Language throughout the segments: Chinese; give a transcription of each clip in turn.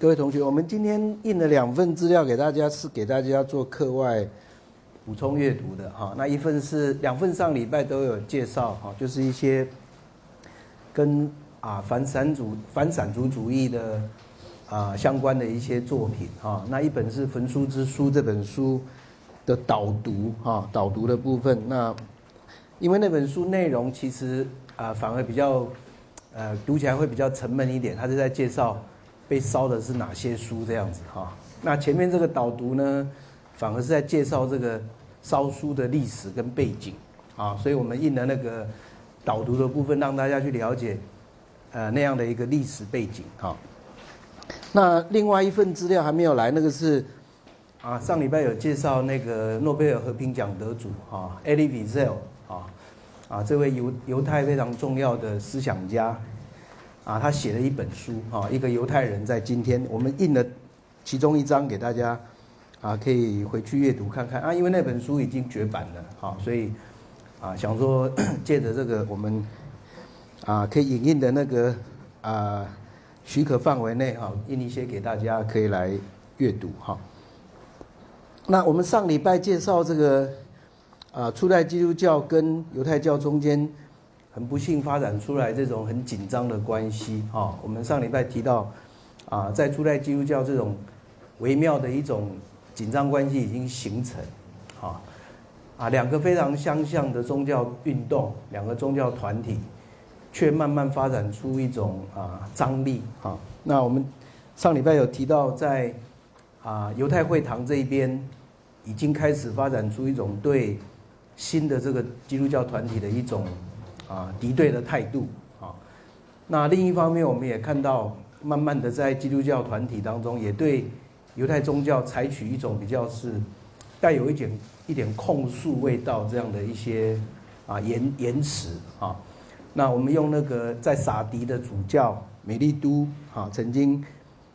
各位同学，我们今天印了两份资料给大家，是给大家做课外补充阅读的哈。那一份是两份上礼拜都有介绍哈，就是一些跟啊反散主反散族主义的啊相关的一些作品哈。那一本是《焚书之书》这本书的导读哈，导读的部分。那因为那本书内容其实啊反而比较呃读起来会比较沉闷一点，他是在介绍。被烧的是哪些书？这样子哈，那前面这个导读呢，反而是在介绍这个烧书的历史跟背景啊，所以我们印了那个导读的部分，让大家去了解呃那样的一个历史背景哈。那另外一份资料还没有来，那个是啊上礼拜有介绍那个诺贝尔和平奖得主哈，Elie Wiesel 啊啊这位犹犹太非常重要的思想家。啊，他写了一本书，啊，一个犹太人在今天，我们印了其中一章给大家，啊，可以回去阅读看看啊，因为那本书已经绝版了，哈，所以啊，想说 借着这个我们啊可以影印的那个啊许可范围内，哈，印一些给大家可以来阅读，哈。那我们上礼拜介绍这个啊初代基督教跟犹太教中间。很不幸发展出来这种很紧张的关系哈。我们上礼拜提到，啊，在初代基督教这种微妙的一种紧张关系已经形成，啊，啊，两个非常相像的宗教运动，两个宗教团体，却慢慢发展出一种啊张力哈。那我们上礼拜有提到，在啊犹太会堂这一边，已经开始发展出一种对新的这个基督教团体的一种。啊，敌对的态度啊。那另一方面，我们也看到，慢慢的在基督教团体当中，也对犹太宗教采取一种比较是带有一点一点控诉味道这样的一些啊言言辞啊。那我们用那个在撒迪的主教美丽都啊曾经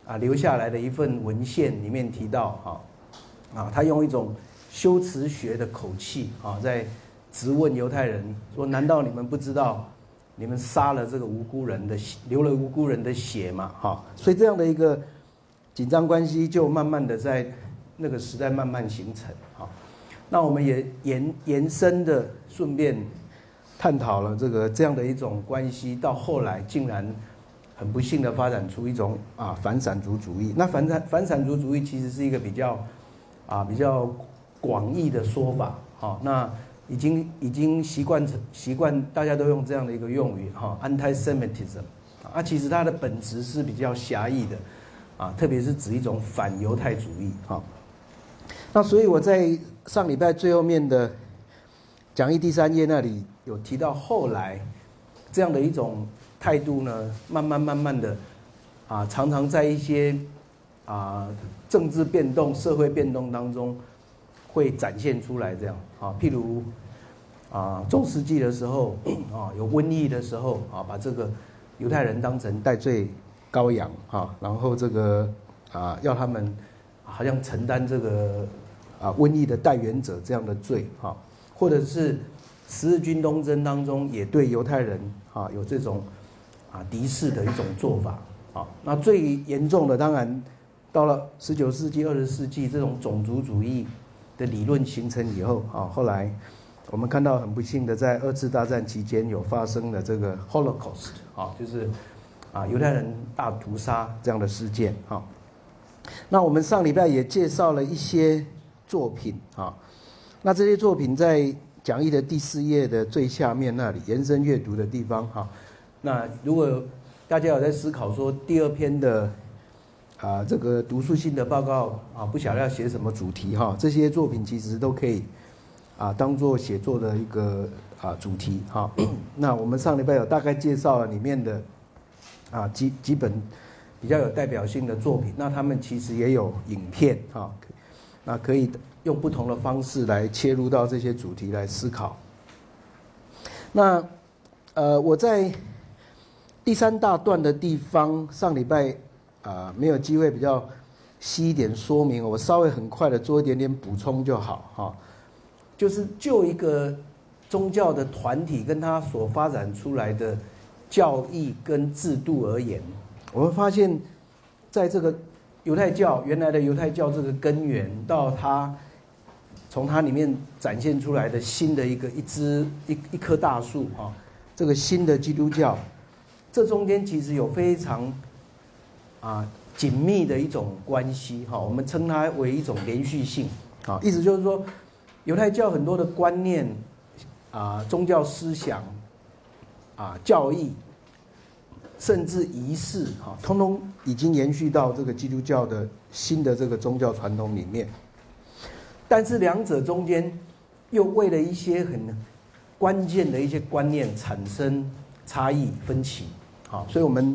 啊留下来的一份文献里面提到啊啊，他用一种修辞学的口气啊在。直问犹太人说：“难道你们不知道，你们杀了这个无辜人的血流了无辜人的血吗？哈，所以这样的一个紧张关系就慢慢的在那个时代慢慢形成。哈，那我们也延延伸的顺便探讨了这个这样的一种关系，到后来竟然很不幸的发展出一种啊反散族主义。那反散反散族主义其实是一个比较啊比较广义的说法。好，那。已经已经习惯成习惯，大家都用这样的一个用语哈，anti-Semitism，啊，其实它的本质是比较狭义的，啊，特别是指一种反犹太主义哈。那所以我在上礼拜最后面的讲义第三页那里有提到，后来这样的一种态度呢，慢慢慢慢的啊，常常在一些啊政治变动、社会变动当中。会展现出来这样啊，譬如啊，中世纪的时候啊，有瘟疫的时候啊，把这个犹太人当成代罪羔羊啊，然后这个啊，要他们好像承担这个啊瘟疫的代言者这样的罪啊，或者是十字军东征当中也对犹太人啊有这种啊敌视的一种做法啊，那最严重的当然到了十九世纪、二十世纪这种种族主义。的理论形成以后啊，后来我们看到很不幸的，在二次大战期间有发生的这个 Holocaust 啊，就是啊犹太人大屠杀这样的事件啊。那我们上礼拜也介绍了一些作品啊，那这些作品在讲义的第四页的最下面那里延伸阅读的地方哈。那如果大家有在思考说第二篇的。啊，这个读书性的报告啊，不晓得要写什么主题哈。这些作品其实都可以啊，当做写作的一个啊主题哈。那我们上礼拜有大概介绍了里面的啊几几本比较有代表性的作品。那他们其实也有影片哈，那可以用不同的方式来切入到这些主题来思考。那呃，我在第三大段的地方上礼拜。啊，没有机会比较细一点说明，我稍微很快的做一点点补充就好哈。就是就一个宗教的团体跟它所发展出来的教义跟制度而言，我们发现，在这个犹太教原来的犹太教这个根源，到它从它里面展现出来的新的一个一支一一棵大树啊，这个新的基督教，这中间其实有非常啊紧密的一种关系哈，我们称它为一种连续性啊，意思就是说，犹太教很多的观念啊，宗教思想啊，教义。甚至仪式，哈，通通已经延续到这个基督教的新的这个宗教传统里面。但是两者中间又为了一些很关键的一些观念产生差异分歧，好，所以我们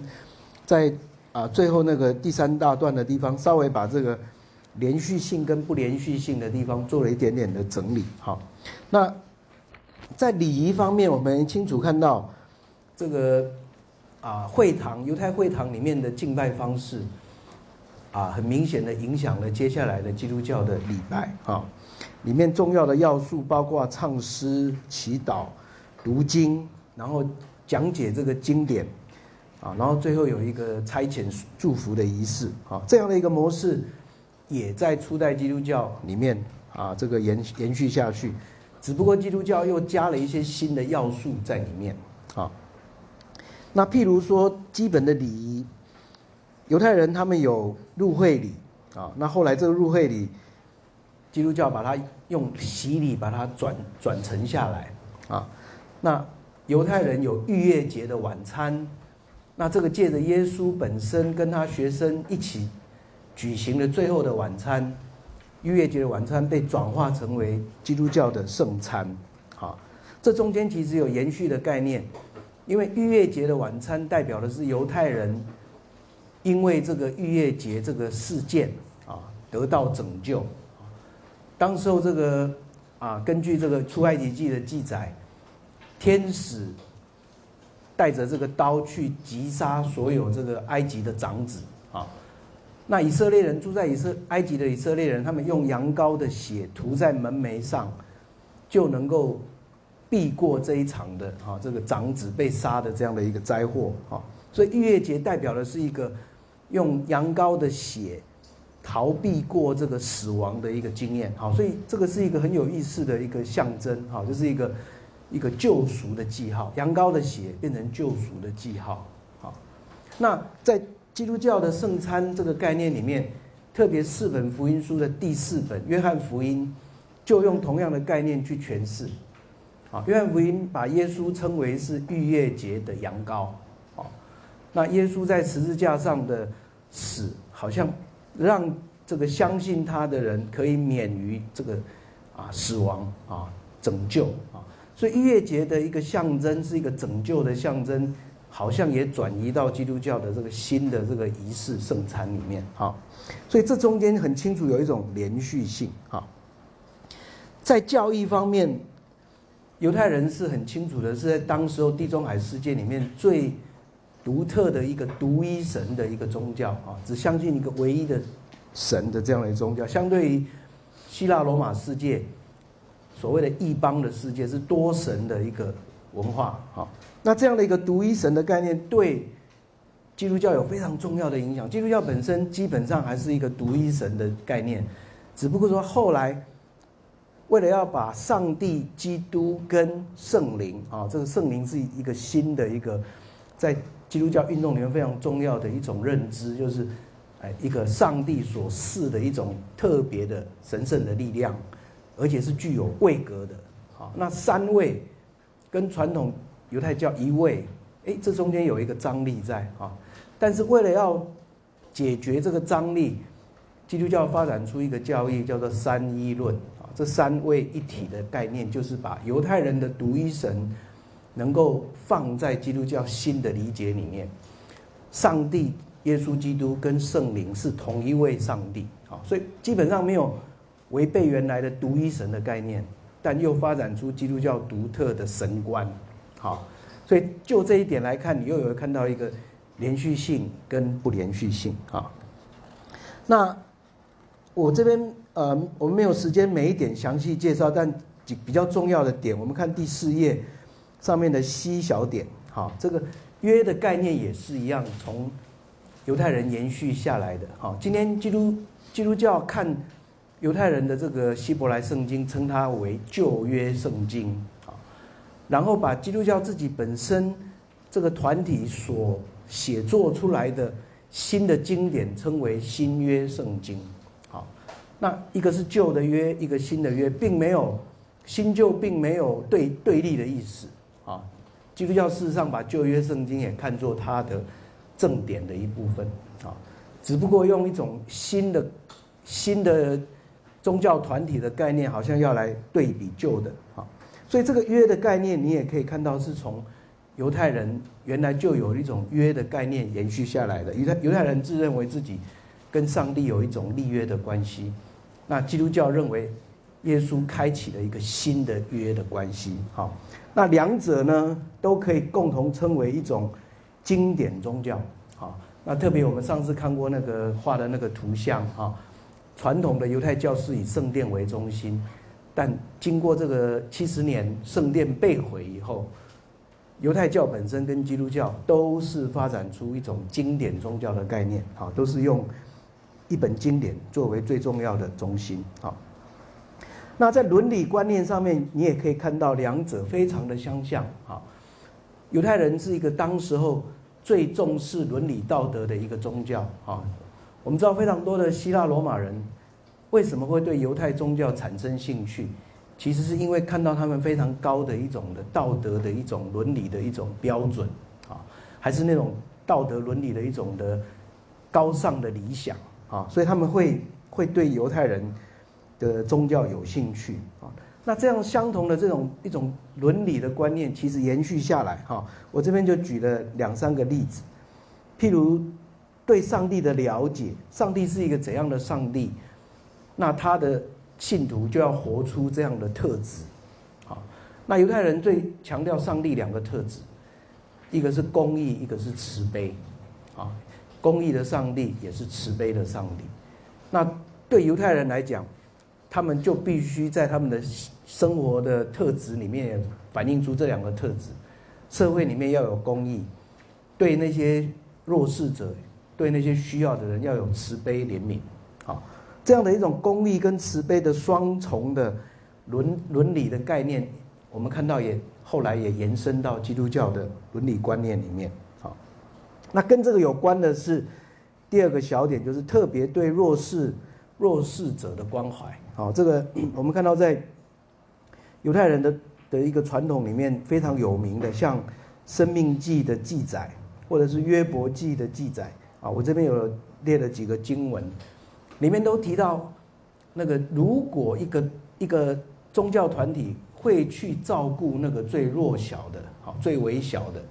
在啊最后那个第三大段的地方，稍微把这个连续性跟不连续性的地方做了一点点的整理，好。那在礼仪方面，我们清楚看到这个。啊，会堂犹太会堂里面的敬拜方式，啊，很明显的影响了接下来的基督教的礼拜啊。里面重要的要素包括唱诗、祈祷、读经，然后讲解这个经典，啊，然后最后有一个差遣祝福的仪式啊。这样的一个模式，也在初代基督教里面啊，这个延延续下去，只不过基督教又加了一些新的要素在里面啊。那譬如说，基本的礼仪，犹太人他们有入会礼啊。那后来这个入会礼，基督教把它用洗礼把它转转承下来啊。那犹太人有逾越节的晚餐，那这个借着耶稣本身跟他学生一起举行的最后的晚餐，逾越节的晚餐被转化成为基督教的圣餐啊。这中间其实有延续的概念。因为逾越节的晚餐代表的是犹太人，因为这个逾越节这个事件啊得到拯救。当时候这个啊，根据这个出埃及记的记载，天使带着这个刀去击杀所有这个埃及的长子啊。那以色列人住在以色埃及的以色列人，他们用羊羔的血涂在门楣上，就能够。避过这一场的哈，这个长子被杀的这样的一个灾祸哈，所以逾越节代表的是一个用羊羔的血逃避过这个死亡的一个经验好，所以这个是一个很有意思的一个象征哈，就是一个一个救赎的记号，羊羔的血变成救赎的记号。好，那在基督教的圣餐这个概念里面，特别四本福音书的第四本约翰福音，就用同样的概念去诠释。啊，约翰福音把耶稣称为是逾越节的羊羔，啊，那耶稣在十字架上的死，好像让这个相信他的人可以免于这个啊死亡啊拯救，所以逾越节的一个象征是一个拯救的象征，好像也转移到基督教的这个新的这个仪式圣餐里面，好，所以这中间很清楚有一种连续性，好，在教义方面。犹太人是很清楚的，是在当时候地中海世界里面最独特的一个独一神的一个宗教啊，只相信一个唯一的神的这样的宗教。相对于希腊罗马世界所谓的异邦的世界，是多神的一个文化好。那这样的一个独一神的概念，对基督教有非常重要的影响。基督教本身基本上还是一个独一神的概念，只不过说后来。为了要把上帝、基督跟圣灵啊，这个圣灵是一个新的一个，在基督教运动里面非常重要的一种认知，就是哎，一个上帝所赐的一种特别的神圣的力量，而且是具有位格的。好，那三位跟传统犹太教一位，哎，这中间有一个张力在啊。但是为了要解决这个张力，基督教发展出一个教义，叫做三一论啊。这三位一体的概念，就是把犹太人的独一神能够放在基督教新的理解里面。上帝、耶稣基督跟圣灵是同一位上帝，好，所以基本上没有违背原来的独一神的概念，但又发展出基督教独特的神观，好，所以就这一点来看，你又有看到一个连续性跟不连续性啊。那我这边。呃，我们没有时间每一点详细介绍，但几比较重要的点，我们看第四页上面的 C 小点。好，这个约的概念也是一样，从犹太人延续下来的。好，今天基督基督教看犹太人的这个希伯来圣经，称它为旧约圣经。啊，然后把基督教自己本身这个团体所写作出来的新的经典，称为新约圣经。好，那一个是旧的约，一个新的约，并没有新旧并没有对对立的意思。啊，基督教事实上把旧约圣经也看作它的。正典的一部分啊，只不过用一种新的新的宗教团体的概念，好像要来对比旧的哈，所以这个约的概念，你也可以看到是从犹太人原来就有一种约的概念延续下来的。犹太犹太人自认为自己跟上帝有一种立约的关系，那基督教认为耶稣开启了一个新的约的关系。哈，那两者呢都可以共同称为一种。经典宗教，哈，那特别我们上次看过那个画的那个图像，哈，传统的犹太教是以圣殿为中心，但经过这个七十年圣殿被毁以后，犹太教本身跟基督教都是发展出一种经典宗教的概念，啊，都是用一本经典作为最重要的中心，啊，那在伦理观念上面，你也可以看到两者非常的相像，啊，犹太人是一个当时候。最重视伦理道德的一个宗教啊，我们知道非常多的希腊罗马人为什么会对犹太宗教产生兴趣，其实是因为看到他们非常高的一种的道德的一种伦理的一种标准啊，还是那种道德伦理的一种的高尚的理想啊，所以他们会会对犹太人的宗教有兴趣啊。那这样相同的这种一种伦理的观念，其实延续下来哈。我这边就举了两三个例子，譬如对上帝的了解，上帝是一个怎样的上帝，那他的信徒就要活出这样的特质。好，那犹太人最强调上帝两个特质，一个是公义，一个是慈悲。啊，公义的上帝也是慈悲的上帝。那对犹太人来讲，他们就必须在他们的生活的特质里面反映出这两个特质：社会里面要有公义，对那些弱势者、对那些需要的人要有慈悲怜悯。好，这样的一种公义跟慈悲的双重的伦伦理的概念，我们看到也后来也延伸到基督教的伦理观念里面。好，那跟这个有关的是第二个小点，就是特别对弱势弱势者的关怀。好，这个 我们看到在犹太人的的一个传统里面非常有名的，像《生命记》的记载，或者是《约伯记》的记载啊，我这边有列了几个经文，里面都提到那个如果一个一个宗教团体会去照顾那个最弱小的，好最微小的，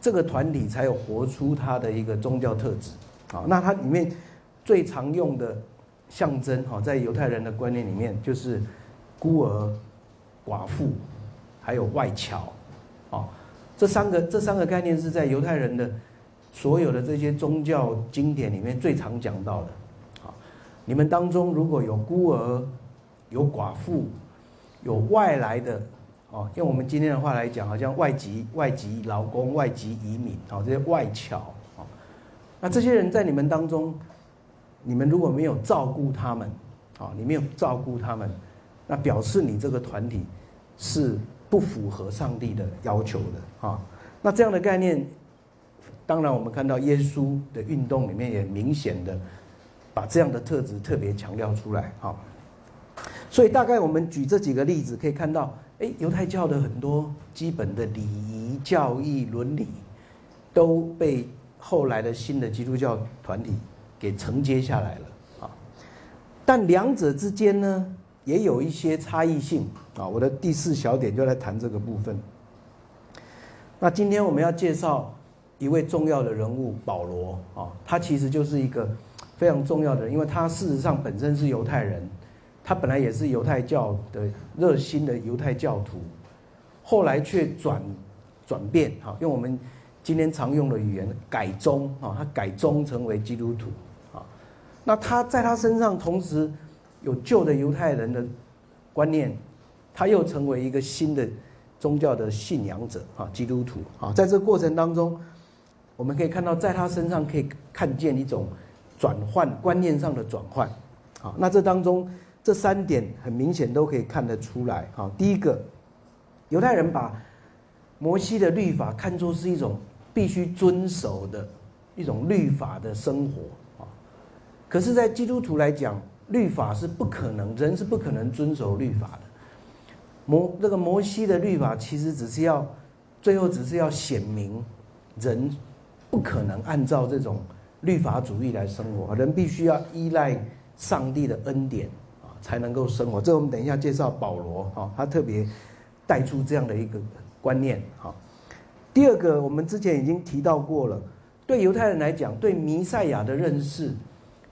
这个团体才有活出它的一个宗教特质。好，那它里面最常用的。象征哈，在犹太人的观念里面，就是孤儿、寡妇，还有外侨，啊，这三个这三个概念是在犹太人的所有的这些宗教经典里面最常讲到的。啊，你们当中如果有孤儿、有寡妇、有外来的，哦，用我们今天的话来讲，好像外籍外籍劳工、外籍移民，好，这些外侨，啊，那这些人在你们当中。你们如果没有照顾他们，啊，你没有照顾他们，那表示你这个团体是不符合上帝的要求的，啊，那这样的概念，当然我们看到耶稣的运动里面也明显的把这样的特质特别强调出来，啊，所以大概我们举这几个例子可以看到，哎，犹太教的很多基本的礼仪、教义、伦理都被后来的新的基督教团体。给承接下来了啊，但两者之间呢，也有一些差异性啊。我的第四小点就来谈这个部分。那今天我们要介绍一位重要的人物保罗啊，他其实就是一个非常重要的人，因为他事实上本身是犹太人，他本来也是犹太教的热心的犹太教徒，后来却转转变哈，用我们今天常用的语言改宗啊，他改宗成为基督徒啊。那他在他身上同时有旧的犹太人的观念，他又成为一个新的宗教的信仰者啊，基督徒啊，在这过程当中，我们可以看到，在他身上可以看见一种转换观念上的转换。好，那这当中这三点很明显都可以看得出来。好，第一个，犹太人把摩西的律法看作是一种必须遵守的一种律法的生活啊。可是，在基督徒来讲，律法是不可能，人是不可能遵守律法的。摩这个摩西的律法其实只是要最后只是要显明人。不可能按照这种律法主义来生活，人必须要依赖上帝的恩典啊，才能够生活。这我们等一下介绍保罗哈，他特别带出这样的一个观念哈。第二个，我们之前已经提到过了，对犹太人来讲，对弥赛亚的认识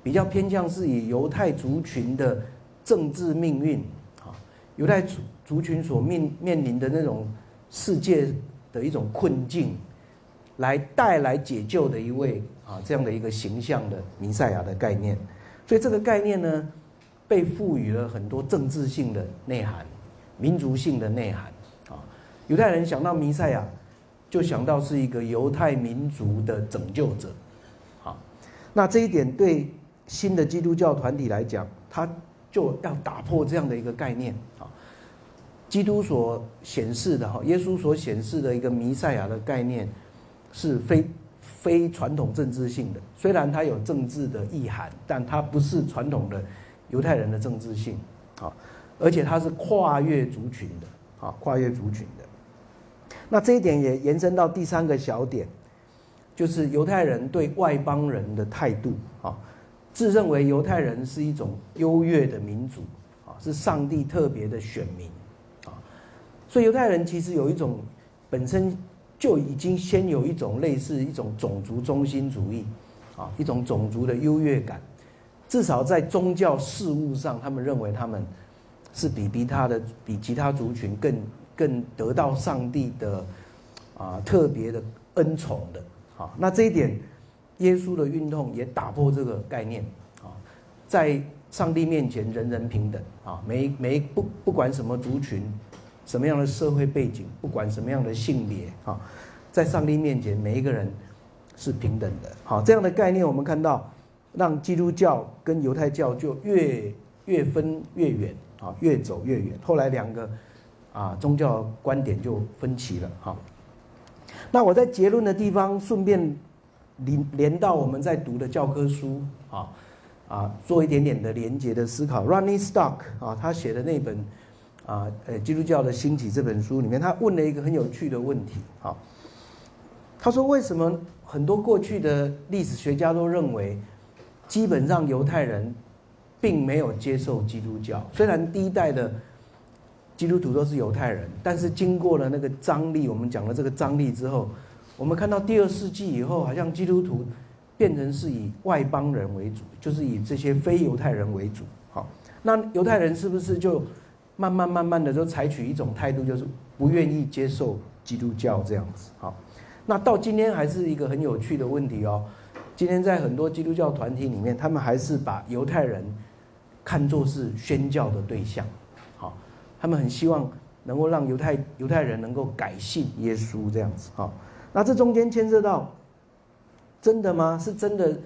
比较偏向是以犹太族群的政治命运啊，犹太族族群所面面临的那种世界的一种困境。来带来解救的一位啊，这样的一个形象的弥赛亚的概念，所以这个概念呢，被赋予了很多政治性的内涵、民族性的内涵啊。犹太人想到弥赛亚，就想到是一个犹太民族的拯救者，啊，那这一点对新的基督教团体来讲，他就要打破这样的一个概念啊。基督所显示的哈，耶稣所显示的一个弥赛亚的概念。是非非传统政治性的，虽然它有政治的意涵，但它不是传统的犹太人的政治性，啊，而且它是跨越族群的，啊，跨越族群的。那这一点也延伸到第三个小点，就是犹太人对外邦人的态度，啊，自认为犹太人是一种优越的民族，啊，是上帝特别的选民，啊，所以犹太人其实有一种本身。就已经先有一种类似一种种族中心主义，啊，一种种族的优越感，至少在宗教事务上，他们认为他们是比比他的比其他族群更更得到上帝的啊特别的恩宠的，啊，那这一点，耶稣的运动也打破这个概念，啊，在上帝面前人人平等，啊，每每不不管什么族群。什么样的社会背景，不管什么样的性别啊，在上帝面前，每一个人是平等的。好，这样的概念，我们看到，让基督教跟犹太教就越越分越远啊，越走越远。后来两个啊宗教观点就分歧了。好，那我在结论的地方顺便连连到我们在读的教科书啊啊，做一点点的连结的思考。Running Stock 啊，他写的那本。啊，呃，基督教的兴起这本书里面，他问了一个很有趣的问题。好，他说：“为什么很多过去的历史学家都认为，基本上犹太人并没有接受基督教？虽然第一代的基督徒都是犹太人，但是经过了那个张力，我们讲了这个张力之后，我们看到第二世纪以后，好像基督徒变成是以外邦人为主，就是以这些非犹太人为主。好，那犹太人是不是就？”慢慢慢慢的就采取一种态度，就是不愿意接受基督教这样子。好，那到今天还是一个很有趣的问题哦。今天在很多基督教团体里面，他们还是把犹太人看作是宣教的对象。好，他们很希望能够让犹太犹太人能够改信耶稣这样子。好，那这中间牵涉到真的吗？是真的？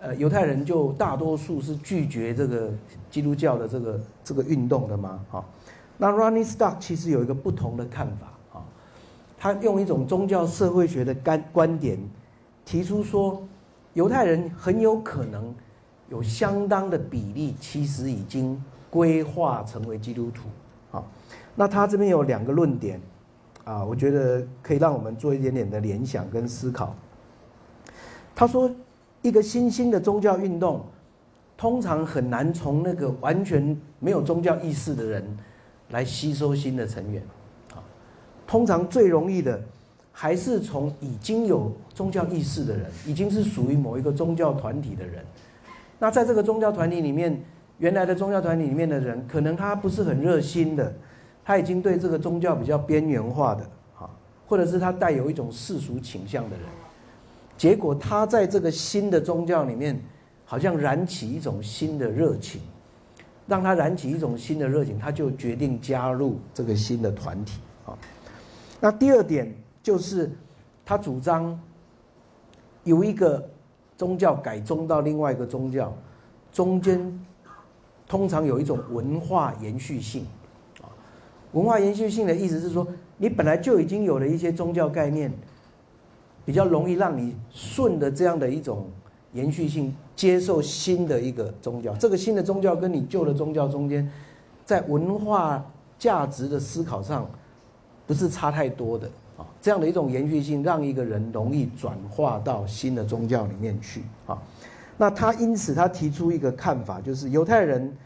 呃，犹太人就大多数是拒绝这个基督教的这个这个运动的吗？哈，那 Running Stock 其实有一个不同的看法啊，他用一种宗教社会学的观观点提出说，犹太人很有可能有相当的比例其实已经规划成为基督徒。啊，那他这边有两个论点啊，我觉得可以让我们做一点点的联想跟思考。他说。一个新兴的宗教运动，通常很难从那个完全没有宗教意识的人来吸收新的成员，啊，通常最容易的还是从已经有宗教意识的人，已经是属于某一个宗教团体的人。那在这个宗教团体里面，原来的宗教团体里面的人，可能他不是很热心的，他已经对这个宗教比较边缘化的，啊，或者是他带有一种世俗倾向的人。结果他在这个新的宗教里面，好像燃起一种新的热情，让他燃起一种新的热情，他就决定加入这个新的团体啊。那第二点就是，他主张有一个宗教改宗到另外一个宗教，中间通常有一种文化延续性。啊，文化延续性的意思是说，你本来就已经有了一些宗教概念，比较容易让你顺的这样的一种延续性接受新的一个宗教。这个新的宗教跟你旧的宗教中间，在文化价值的思考上，不是差太多的。啊，这样的一种延续性，让一个人容易转化到新的宗教里面去。啊，那他因此他提出一个看法，就是犹太人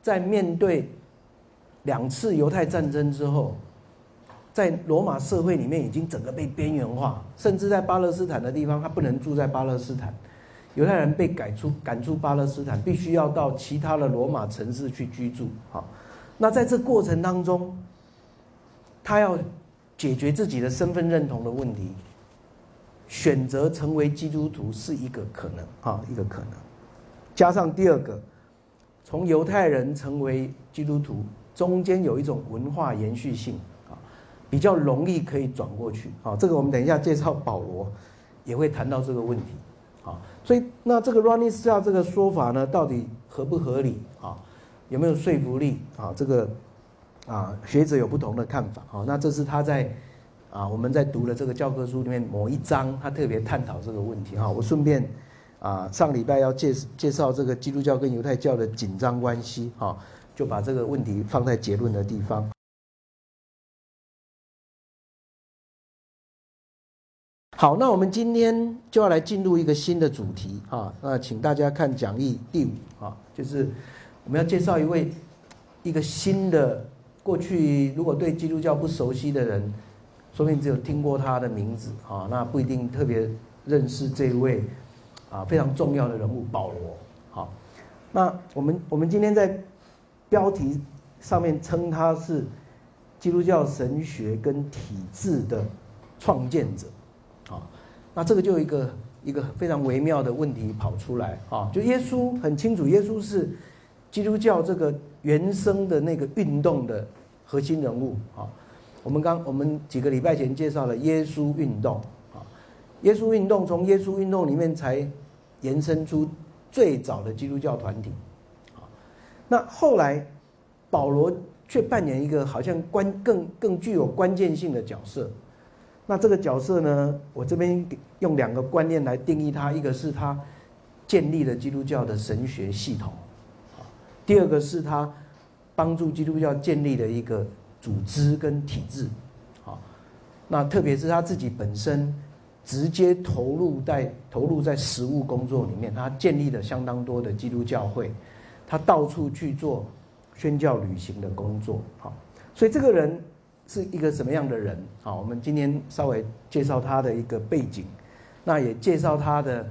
在面对两次犹太战争之后，在罗马社会里面已经整个被边缘化，甚至在巴勒斯坦的地方，他不能住在巴勒斯坦，犹太人被赶出赶出巴勒斯坦，必须要到其他的罗马城市去居住。好，那在这过程当中，他要。解决自己的身份认同的问题，选择成为基督徒是一个可能啊，一个可能。加上第二个，从犹太人成为基督徒，中间有一种文化延续性啊，比较容易可以转过去啊。这个我们等一下介绍保罗也会谈到这个问题。所以那这个 running star 这个说法呢，到底合不合理啊？有没有说服力啊？这个。啊，学者有不同的看法。啊，那这是他在啊，我们在读了这个教科书里面某一章，他特别探讨这个问题。哈，我顺便啊，上礼拜要介介绍这个基督教跟犹太教的紧张关系。哈，就把这个问题放在结论的地方。好，那我们今天就要来进入一个新的主题。啊，那请大家看讲义第五。啊，就是我们要介绍一位一个新的。过去如果对基督教不熟悉的人，说明只有听过他的名字啊，那不一定特别认识这位啊非常重要的人物保罗。好，那我们我们今天在标题上面称他是基督教神学跟体制的创建者。啊，那这个就一个一个非常微妙的问题跑出来啊，就耶稣很清楚，耶稣是基督教这个原生的那个运动的。核心人物啊，我们刚我们几个礼拜前介绍了耶稣运动啊，耶稣运动从耶稣运动里面才延伸出最早的基督教团体啊，那后来保罗却扮演一个好像关更更具有关键性的角色，那这个角色呢，我这边用两个观念来定义他，一个是他建立了基督教的神学系统啊，第二个是他。帮助基督教建立的一个组织跟体制，好，那特别是他自己本身直接投入在投入在实务工作里面，他建立了相当多的基督教会，他到处去做宣教旅行的工作，好，所以这个人是一个什么样的人？好，我们今天稍微介绍他的一个背景，那也介绍他的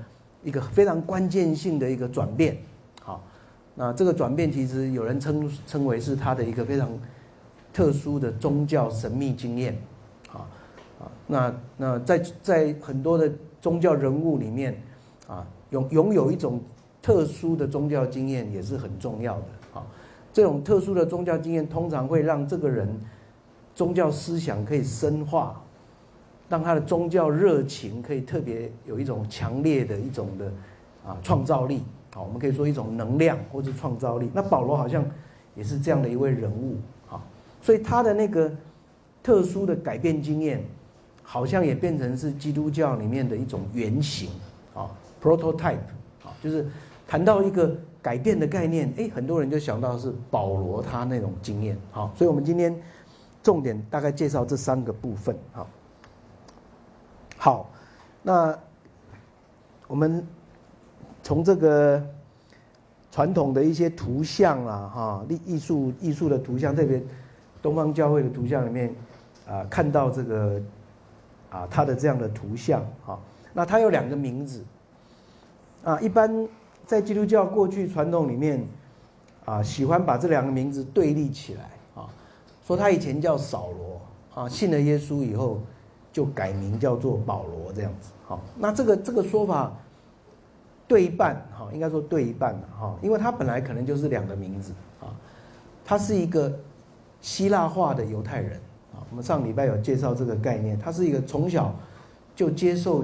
一个非常关键性的一个转变。好那这个转变其实有人称称为是他的一个非常特殊的宗教神秘经验，啊啊，那那在在很多的宗教人物里面，啊拥拥有一种特殊的宗教经验也是很重要的啊。这种特殊的宗教经验通常会让这个人宗教思想可以深化，让他的宗教热情可以特别有一种强烈的一种的啊创造力。好，我们可以说一种能量或者创造力。那保罗好像也是这样的一位人物，啊，所以他的那个特殊的改变经验，好像也变成是基督教里面的一种原型，啊，prototype，啊，就是谈到一个改变的概念，哎，很多人就想到是保罗他那种经验，好，所以我们今天重点大概介绍这三个部分，好，好，那我们。从这个传统的一些图像啊，哈，艺艺术艺术的图像，特别东方教会的图像里面，啊，看到这个啊，他的这样的图像，哈，那他有两个名字，啊，一般在基督教过去传统里面，啊，喜欢把这两个名字对立起来，说他以前叫扫罗，啊，信了耶稣以后就改名叫做保罗这样子，好，那这个这个说法。对一半，哈，应该说对一半哈，因为他本来可能就是两个名字啊，他是一个希腊化的犹太人啊。我们上礼拜有介绍这个概念，他是一个从小就接受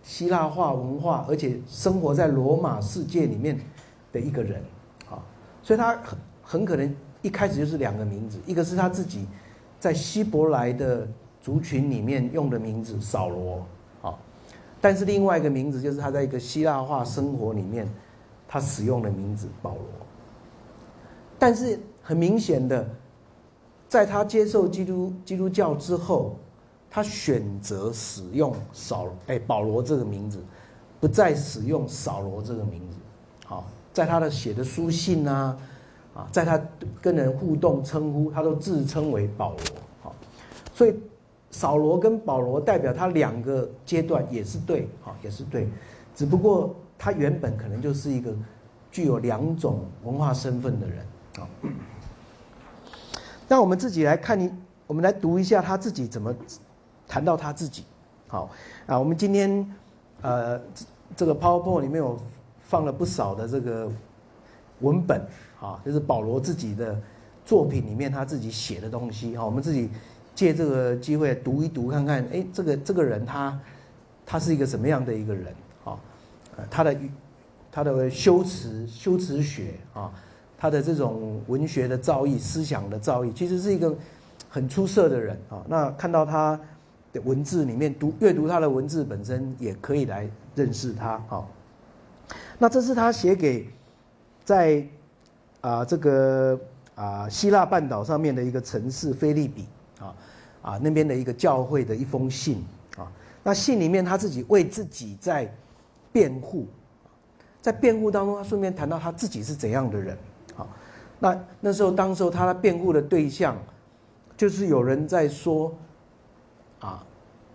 希腊化文化，而且生活在罗马世界里面的一个人，啊，所以他很很可能一开始就是两个名字，一个是他自己在希伯来的族群里面用的名字扫罗，啊，但是另外一个名字就是他在一个希腊化生活里面他使用的名字保罗，但是很明显的，在他接受基督基督教之后。他选择使用扫哎保罗这个名字，不再使用扫罗这个名字。好，在他的写的书信啊，啊，在他跟人互动称呼，他都自称为保罗。好，所以扫罗跟保罗代表他两个阶段也是对，好也是对，只不过他原本可能就是一个具有两种文化身份的人。好，那我们自己来看，你我们来读一下他自己怎么。谈到他自己，好啊，我们今天呃这个 PowerPoint 里面有放了不少的这个文本啊，就是保罗自己的作品里面他自己写的东西哈，我们自己借这个机会读一读看看，哎，这个这个人他他是一个什么样的一个人啊？他的他的修辞修辞学啊，他的这种文学的造诣、思想的造诣，其实是一个很出色的人啊。那看到他的。文字里面读阅读他的文字本身也可以来认识他哈。那这是他写给在啊这个啊希腊半岛上面的一个城市菲利比啊啊那边的一个教会的一封信啊。那信里面他自己为自己在辩护，在辩护当中，他顺便谈到他自己是怎样的人啊。那那时候当时候他的辩护的对象就是有人在说。啊，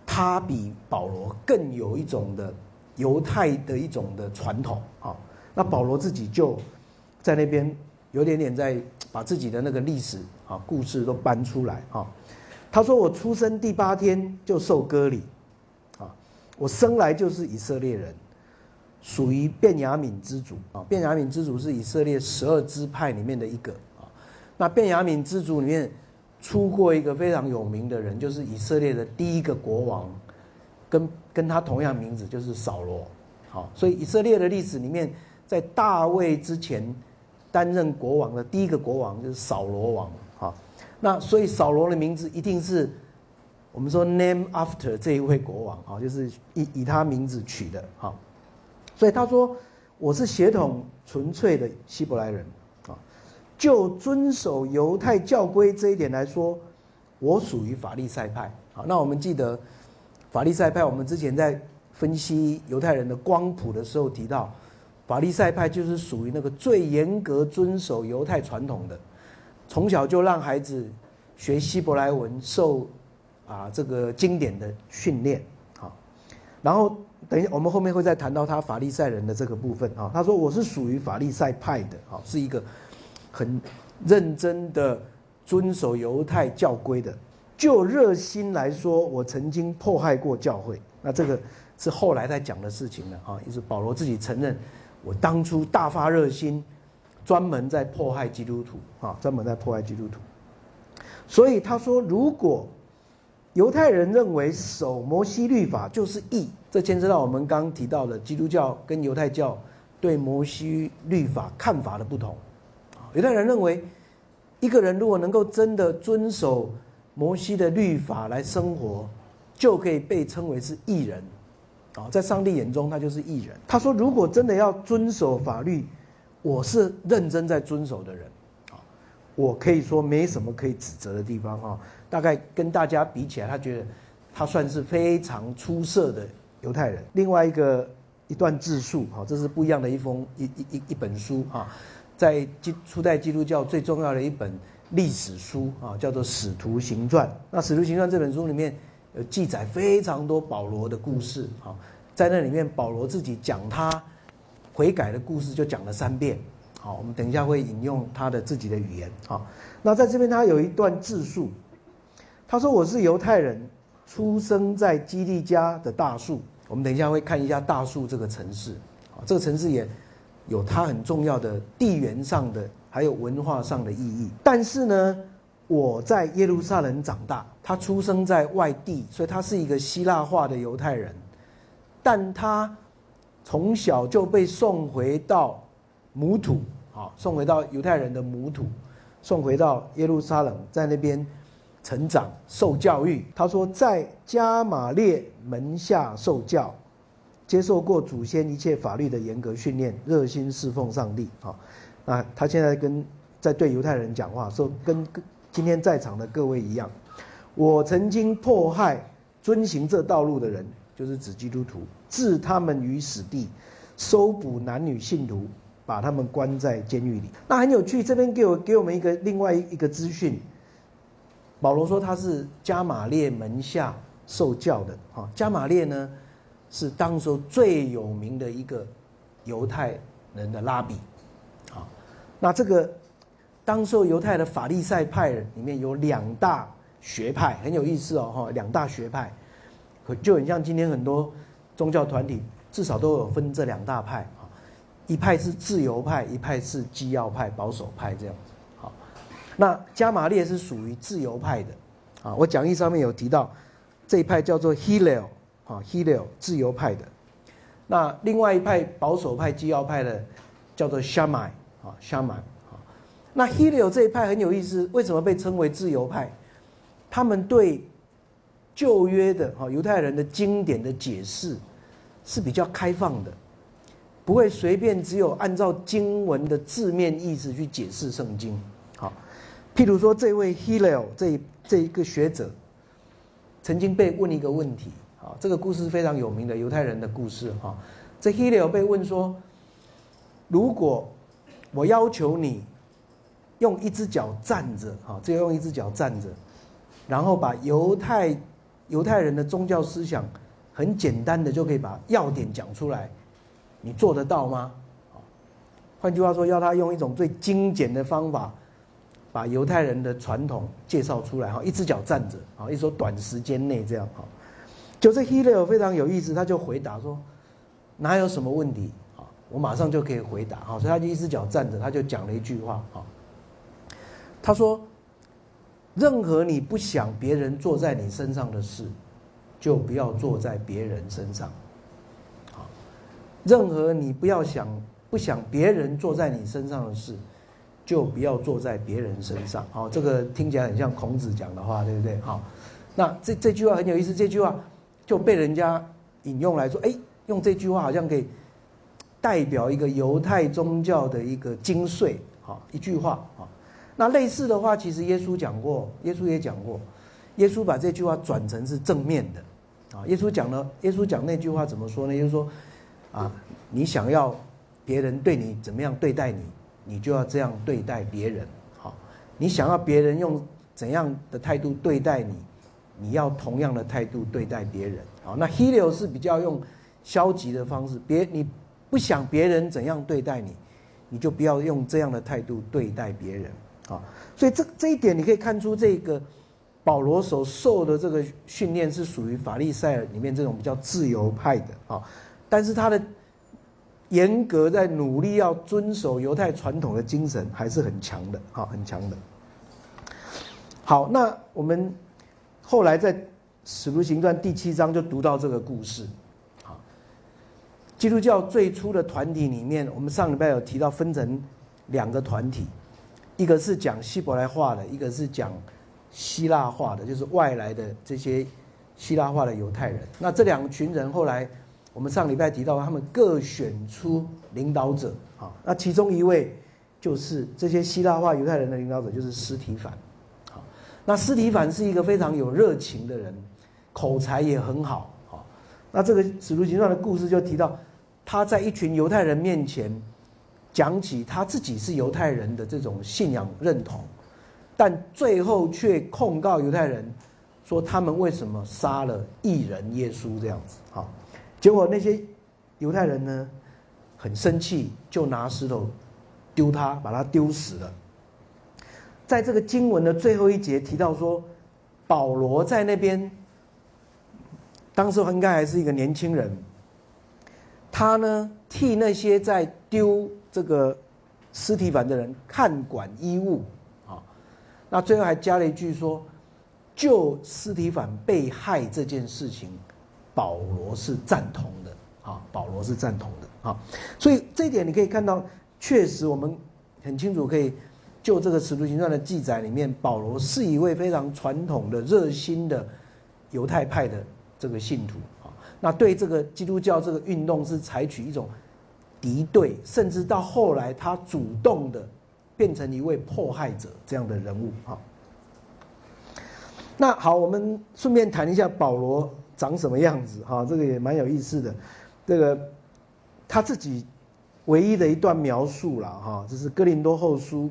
他比保罗更有一种的犹太的一种的传统啊。那保罗自己就在那边有点点在把自己的那个历史啊故事都搬出来啊。他说：“我出生第八天就受割礼，啊，我生来就是以色列人，属于便雅悯之族啊。便雅悯之族是以色列十二支派里面的一个啊。那便雅悯之族里面。”出过一个非常有名的人，就是以色列的第一个国王，跟跟他同样名字就是扫罗。好，所以以色列的历史里面，在大卫之前担任国王的第一个国王就是扫罗王。啊，那所以扫罗的名字一定是我们说 name after 这一位国王啊，就是以以他名字取的。好，所以他说我是血统纯粹的希伯来人啊。就遵守犹太教规这一点来说，我属于法利赛派。啊，那我们记得法利赛派，我们之前在分析犹太人的光谱的时候提到，法利赛派就是属于那个最严格遵守犹太传统的，从小就让孩子学希伯来文，受啊这个经典的训练。啊，然后等一下我们后面会再谈到他法利赛人的这个部分啊。他说我是属于法利赛派的，啊，是一个。很认真的遵守犹太教规的，就热心来说，我曾经迫害过教会。那这个是后来在讲的事情了啊，也是保罗自己承认，我当初大发热心，专门在迫害基督徒啊，专门在迫害基督徒。所以他说，如果犹太人认为守摩西律法就是义，这牵涉到我们刚刚提到的基督教跟犹太教对摩西律法看法的不同。有的人认为，一个人如果能够真的遵守摩西的律法来生活，就可以被称为是义人，啊，在上帝眼中他就是义人。他说，如果真的要遵守法律，我是认真在遵守的人，啊，我可以说没什么可以指责的地方哈。大概跟大家比起来，他觉得他算是非常出色的犹太人。另外一个一段自述，哈，这是不一样的一封一一一一本书啊。在基初代基督教最重要的一本历史书啊，叫做《使徒行传》。那《使徒行传》这本书里面有记载非常多保罗的故事啊，在那里面保罗自己讲他悔改的故事就讲了三遍。好，我们等一下会引用他的自己的语言好。那在这边他有一段自述，他说：“我是犹太人，出生在基利家的大树。”我们等一下会看一下大树这个城市啊，这个城市也。有它很重要的地缘上的，还有文化上的意义。但是呢，我在耶路撒冷长大，他出生在外地，所以他是一个希腊化的犹太人。但他从小就被送回到母土，啊，送回到犹太人的母土，送回到耶路撒冷，在那边成长受教育。他说，在加马列门下受教，接受过祖先一切法律的严格训练，热心侍奉上帝。啊，那他现在跟在对犹太人讲话，说跟今天在场的各位一样，我曾经迫害遵行这道路的人。就是指基督徒，置他们于死地，收捕男女信徒，把他们关在监狱里。那很有趣，这边给我给我们一个另外一个资讯。保罗说他是加马列门下受教的，哈，加马列呢是当时最有名的一个犹太人的拉比，啊，那这个当时犹太的法利赛派里面有两大学派，很有意思哦，哈，两大学派。就很像今天很多宗教团体，至少都有分这两大派啊，一派是自由派，一派是基要派、保守派这样子。好，那加马列是属于自由派的啊。我讲义上面有提到，这一派叫做 Hillel 啊，Hillel 自由派的。那另外一派保守派、基要派的叫做 Shammai 啊，Shammai。那 Hillel 这一派很有意思，为什么被称为自由派？他们对旧约的哈犹太人的经典的解释是比较开放的，不会随便只有按照经文的字面意思去解释圣经。好，譬如说这位 Hillel 这这一个学者，曾经被问一个问题，啊，这个故事是非常有名的犹太人的故事哈。这 Hillel 被问说，如果我要求你用一只脚站着，哈，只有用一只脚站着，然后把犹太犹太人的宗教思想很简单的就可以把要点讲出来，你做得到吗？换句话说，要他用一种最精简的方法，把犹太人的传统介绍出来哈，一只脚站着啊，一说短时间内这样哈。就这 Hille 非常有意思，他就回答说，哪有什么问题啊？我马上就可以回答哈，所以他就一只脚站着，他就讲了一句话哈，他说。任何你不想别人坐在你身上的事，就不要坐在别人身上。好，任何你不要想不想别人坐在你身上的事，就不要坐在别人身上。好，这个听起来很像孔子讲的话，对不对？好，那这这句话很有意思，这句话就被人家引用来说，哎，用这句话好像可以代表一个犹太宗教的一个精髓。好，一句话啊。那类似的话，其实耶稣讲过，耶稣也讲过，耶稣把这句话转成是正面的，啊，耶稣讲了，耶稣讲那句话怎么说呢？就是说，啊，你想要别人对你怎么样对待你，你就要这样对待别人，好，你想要别人用怎样的态度对待你，你要同样的态度对待别人，好，那 Helio 是比较用消极的方式，别你不想别人怎样对待你，你就不要用这样的态度对待别人。啊，所以这这一点你可以看出，这个保罗所受的这个训练是属于法利赛里面这种比较自由派的啊，但是他的严格在努力要遵守犹太传统的精神还是很强的啊，很强的。好，那我们后来在使徒行传第七章就读到这个故事，啊，基督教最初的团体里面，我们上礼拜有提到分成两个团体。一个是讲希伯来话的，一个是讲希腊话的，就是外来的这些希腊化的犹太人。那这两群人后来，我们上礼拜提到，他们各选出领导者啊。那其中一位就是这些希腊化犹太人的领导者，就是斯提凡。好，那斯提凡是一个非常有热情的人，口才也很好。好，那这个使徒行传的故事就提到，他在一群犹太人面前。讲起他自己是犹太人的这种信仰认同，但最后却控告犹太人，说他们为什么杀了异人耶稣这样子啊？结果那些犹太人呢，很生气，就拿石头丢他，把他丢死了。在这个经文的最后一节提到说，保罗在那边，当时应该还是一个年轻人，他呢替那些在丢。这个尸体凡的人看管衣物啊，那最后还加了一句说，就尸体凡被害这件事情，保罗是赞同的啊，保罗是赞同的啊。所以这一点你可以看到，确实我们很清楚可以就这个使徒行传的记载里面，保罗是一位非常传统的热心的犹太派的这个信徒。那对这个基督教这个运动是采取一种敌对，甚至到后来他主动的变成一位迫害者这样的人物啊。那好，我们顺便谈一下保罗长什么样子哈，这个也蛮有意思的。这个他自己唯一的一段描述了哈，这是哥林多后书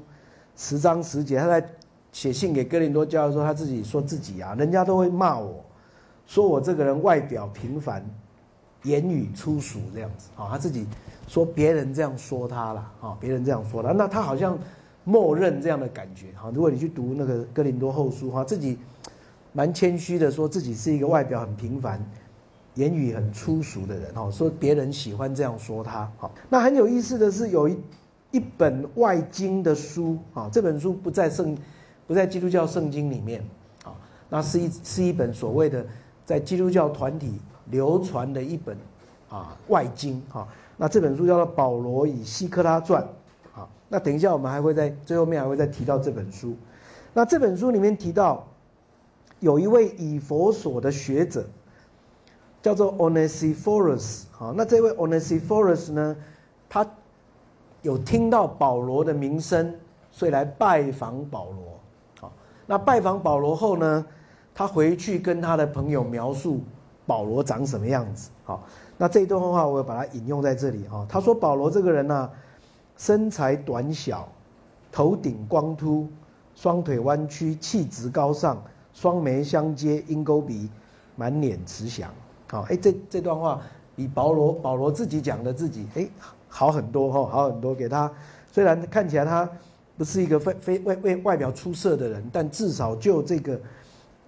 十章十节，他在写信给哥林多教的时候，他自己说自己啊，人家都会骂我，说我这个人外表平凡，言语粗俗这样子啊，他自己说别人这样说他了啊，别人这样说他，那他好像默认这样的感觉哈。如果你去读那个哥林多后书哈，自己。蛮谦虚的，说自己是一个外表很平凡、言语很粗俗的人哦，说别人喜欢这样说他。好，那很有意思的是，有一一本外经的书啊，这本书不在圣，不在基督教圣经里面啊，那是一是一本所谓的在基督教团体流传的一本啊外经啊。那这本书叫做《保罗与希克拉传》啊。那等一下我们还会在最后面还会再提到这本书。那这本书里面提到。有一位以佛所的学者，叫做 Onesiphorus，好，那这位 Onesiphorus 呢，他有听到保罗的名声，所以来拜访保罗，好，那拜访保罗后呢，他回去跟他的朋友描述保罗长什么样子，好，那这一段话我把它引用在这里，哈，他说保罗这个人呢，身材短小，头顶光秃，双腿弯曲，气质高尚。双眉相接，鹰钩鼻，满脸慈祥。好，哎，这这段话比保罗保罗自己讲的自己，哎，好很多哈，好很多。给他虽然看起来他不是一个非非外外外表出色的人，但至少就这个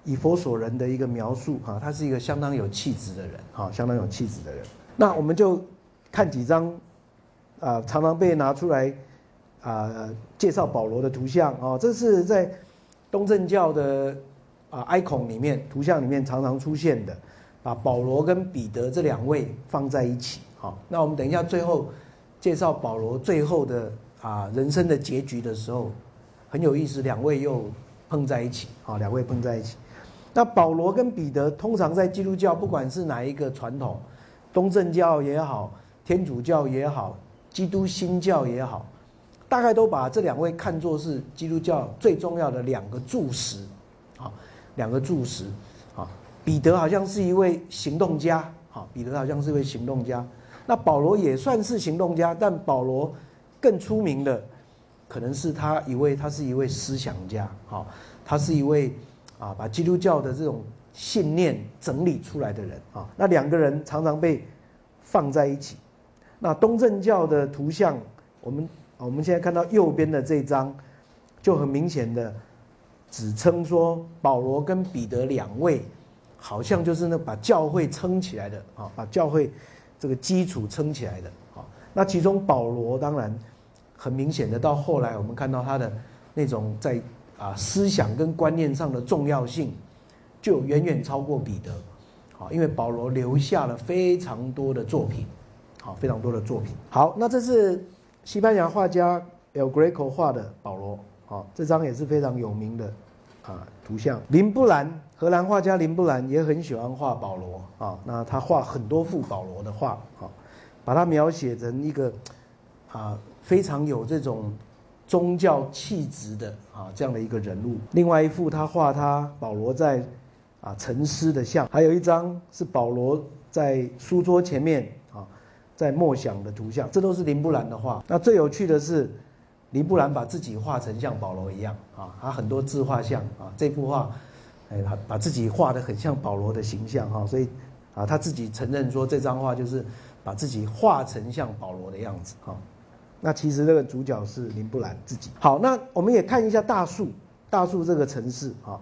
以佛所人的一个描述哈，他是一个相当有气质的人，哈，相当有气质的人。那我们就看几张啊，常常被拿出来啊介绍保罗的图像啊，这是在东正教的。啊，icon 里面图像里面常常出现的，把保罗跟彼得这两位放在一起。好，那我们等一下最后介绍保罗最后的啊人生的结局的时候，很有意思，两位又碰在一起。好，两位碰在一起。那保罗跟彼得通常在基督教，不管是哪一个传统，东正教也好，天主教也好，基督新教也好，大概都把这两位看作是基督教最重要的两个柱石。好。两个柱石，啊，彼得好像是一位行动家，好，彼得好像是一位行动家，那保罗也算是行动家，但保罗更出名的，可能是他一位，他是一位思想家，好，他是一位啊，把基督教的这种信念整理出来的人，啊，那两个人常常被放在一起，那东正教的图像，我们我们现在看到右边的这张，就很明显的。只称说保罗跟彼得两位，好像就是那把教会撑起来的啊，把教会这个基础撑起来的啊。那其中保罗当然很明显的，到后来我们看到他的那种在啊思想跟观念上的重要性，就远远超过彼得啊，因为保罗留下了非常多的作品，好，非常多的作品。好，那这是西班牙画家 El Greco 画的保罗。好，这张也是非常有名的啊图像。林布兰，荷兰画家林布兰也很喜欢画保罗啊。那他画很多幅保罗的画，啊，把他描写成一个啊非常有这种宗教气质的啊这样的一个人物。另外一幅他画他保罗在啊沉思的像，还有一张是保罗在书桌前面啊在默想的图像，这都是林布兰的画。那最有趣的是。林布兰把自己画成像保罗一样啊，他很多自画像啊，这幅画，哎，把把自己画的很像保罗的形象哈，所以啊，他自己承认说这张画就是把自己画成像保罗的样子哈。那其实这个主角是林布兰自己。好，那我们也看一下大树，大树这个城市啊，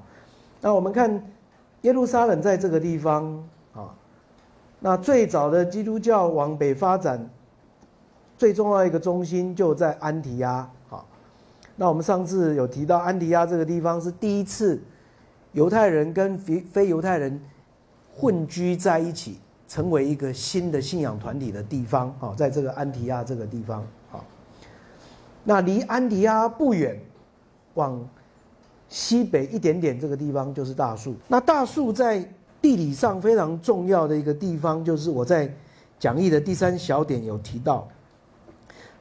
那我们看耶路撒冷在这个地方啊，那最早的基督教往北发展，最重要一个中心就在安提阿。那我们上次有提到安提亚这个地方是第一次犹太人跟非非犹太人混居在一起成为一个新的信仰团体的地方啊，在这个安提亚这个地方。那离安提亚不远，往西北一点点这个地方就是大树。那大树在地理上非常重要的一个地方，就是我在讲义的第三小点有提到，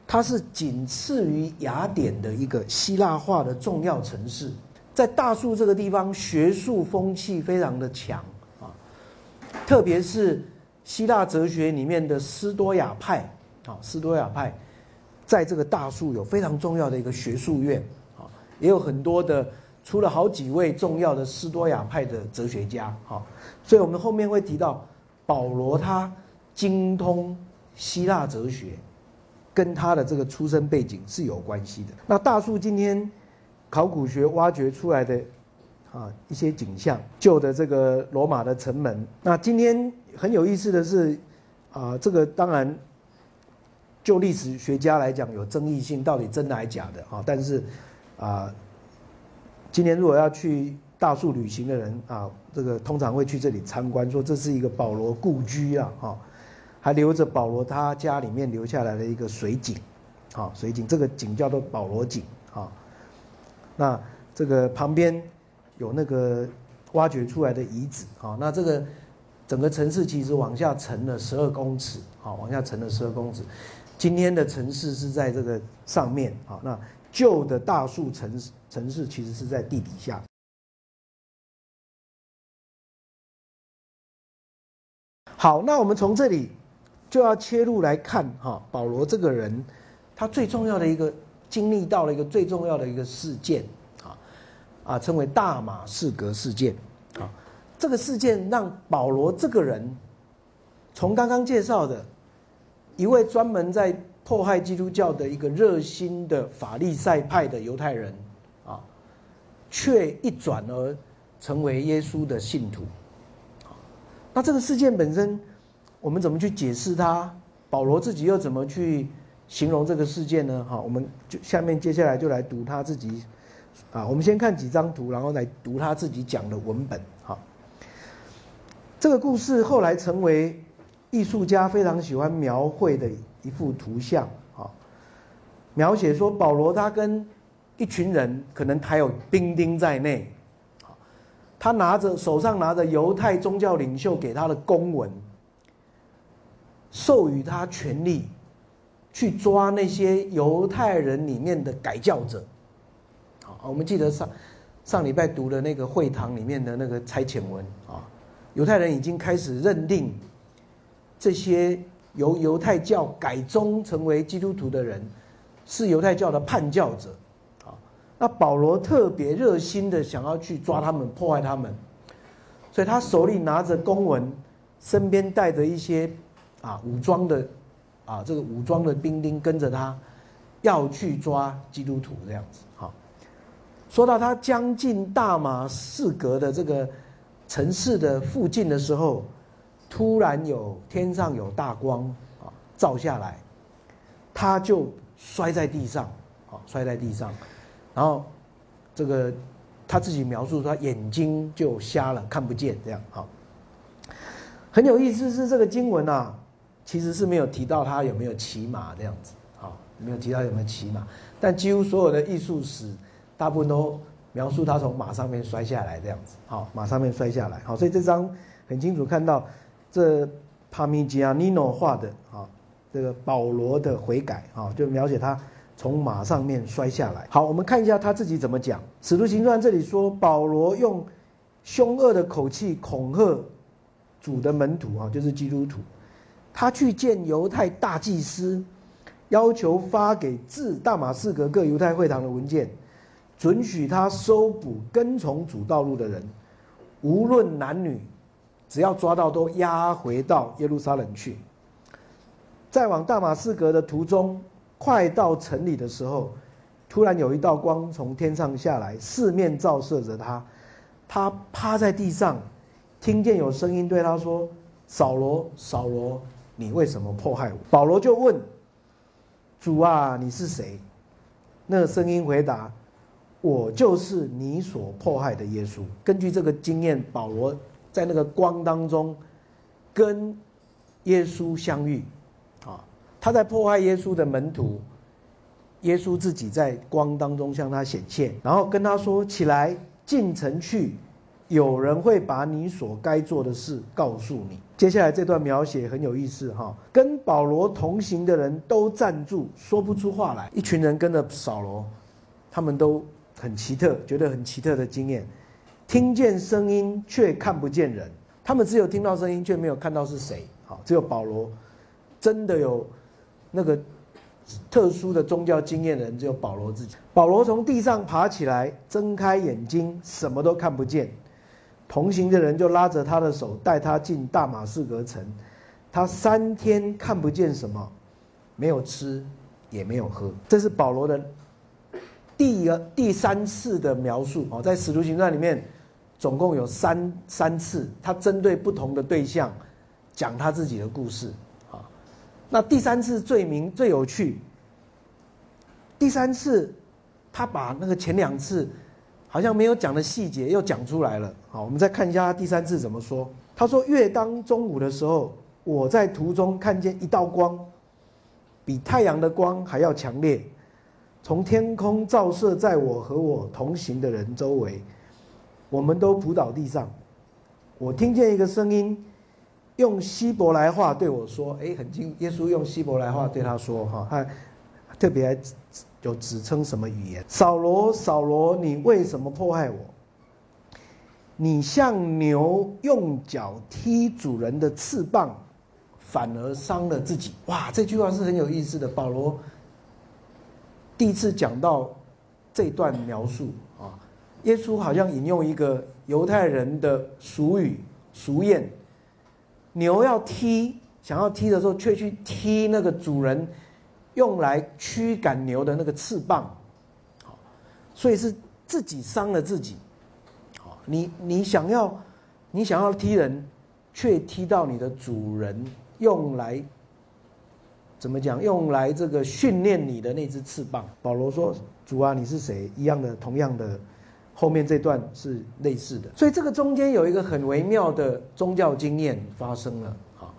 它是仅次于雅典的一个希腊化的重要城市。在大树这个地方，学术风气非常的强啊，特别是希腊哲学里面的斯多亚派啊，斯多亚派在这个大树有非常重要的一个学术院啊，也有很多的出了好几位重要的斯多亚派的哲学家啊，所以我们后面会提到保罗他精通希腊哲学，跟他的这个出身背景是有关系的。那大树今天。考古学挖掘出来的啊一些景象，旧的这个罗马的城门。那今天很有意思的是，啊，这个当然就历史学家来讲有争议性，到底真的还是假的啊？但是啊，今年如果要去大树旅行的人啊，这个通常会去这里参观，说这是一个保罗故居啊，哈，还留着保罗他家里面留下来的一个水井，啊，水井这个井叫做保罗井啊。那这个旁边有那个挖掘出来的遗址啊，那这个整个城市其实往下沉了十二公尺啊，往下沉了十二公尺。今天的城市是在这个上面啊，那旧的大树城城市其实是在地底下。好，那我们从这里就要切入来看哈，保罗这个人，他最重要的一个。经历到了一个最重要的一个事件，啊，啊，称为大马士革事件，啊，这个事件让保罗这个人，从刚刚介绍的一位专门在迫害基督教的一个热心的法利赛派的犹太人，啊，却一转而成为耶稣的信徒，那这个事件本身，我们怎么去解释它？保罗自己又怎么去？形容这个事件呢？哈，我们就下面接下来就来读他自己，啊，我们先看几张图，然后来读他自己讲的文本。哈，这个故事后来成为艺术家非常喜欢描绘的一幅图像。啊，描写说保罗他跟一群人，可能还有兵丁在内，他拿着手上拿着犹太宗教领袖给他的公文，授予他权利。去抓那些犹太人里面的改教者，好，我们记得上上礼拜读的那个会堂里面的那个差遣文啊，犹太人已经开始认定这些由犹太教改宗成为基督徒的人是犹太教的叛教者，啊，那保罗特别热心的想要去抓他们，破坏他们，所以他手里拿着公文，身边带着一些啊武装的。啊，这个武装的兵丁跟着他，要去抓基督徒这样子。好，说到他将近大马士革的这个城市的附近的时候，突然有天上有大光啊照下来，他就摔在地上，啊摔在地上，然后这个他自己描述说眼睛就瞎了，看不见这样。好，很有意思是这个经文啊。其实是没有提到他有没有骑马这样子，好，没有提到有没有骑马，但几乎所有的艺术史大部分都描述他从马上面摔下来这样子，好，马上面摔下来，好，所以这张很清楚看到这帕米吉亚尼诺画的，啊，这个保罗的悔改，啊，就描写他从马上面摔下来。好，我们看一下他自己怎么讲，《使徒行传》这里说保罗用凶恶的口气恐吓主的门徒，啊，就是基督徒。他去见犹太大祭司，要求发给至大马士革各犹太会堂的文件，准许他收捕跟从主道路的人，无论男女，只要抓到都押回到耶路撒冷去。在往大马士革的途中，快到城里的时候，突然有一道光从天上下来，四面照射着他，他趴在地上，听见有声音对他说：“扫罗，扫罗。”你为什么迫害我？保罗就问主啊，你是谁？那个声音回答：我就是你所迫害的耶稣。根据这个经验，保罗在那个光当中，跟耶稣相遇，啊，他在破坏耶稣的门徒，耶稣自己在光当中向他显现，然后跟他说：“起来，进城去，有人会把你所该做的事告诉你。”接下来这段描写很有意思哈，跟保罗同行的人都站住，说不出话来。一群人跟着扫罗，他们都很奇特，觉得很奇特的经验，听见声音却看不见人，他们只有听到声音，却没有看到是谁。好，只有保罗真的有那个特殊的宗教经验的人，只有保罗自己。保罗从地上爬起来，睁开眼睛，什么都看不见。同行的人就拉着他的手，带他进大马士革城。他三天看不见什么，没有吃，也没有喝。这是保罗的第一第三次的描述哦，在使徒行传里面，总共有三三次，他针对不同的对象讲他自己的故事啊。那第三次罪名最有趣。第三次，他把那个前两次。好像没有讲的细节又讲出来了。好，我们再看一下他第三次怎么说。他说：“月当中午的时候，我在途中看见一道光，比太阳的光还要强烈，从天空照射在我和我同行的人周围，我们都扑倒地上。我听见一个声音，用希伯来话对我说：‘哎，很近。’耶稣用希伯来话对他说：‘哈，他特别。’就指称什么语言？扫罗，扫罗，你为什么迫害我？你像牛用脚踢主人的翅膀，反而伤了自己。哇，这句话是很有意思的。保罗第一次讲到这段描述，耶稣好像引用一个犹太人的俗语俗谚：牛要踢，想要踢的时候，却去踢那个主人。用来驱赶牛的那个翅膀，所以是自己伤了自己，你你想要你想要踢人，却踢到你的主人用来怎么讲？用来这个训练你的那只翅膀。保罗说：“主啊，你是谁？”一样的，同样的，后面这段是类似的。所以这个中间有一个很微妙的宗教经验发生了，好，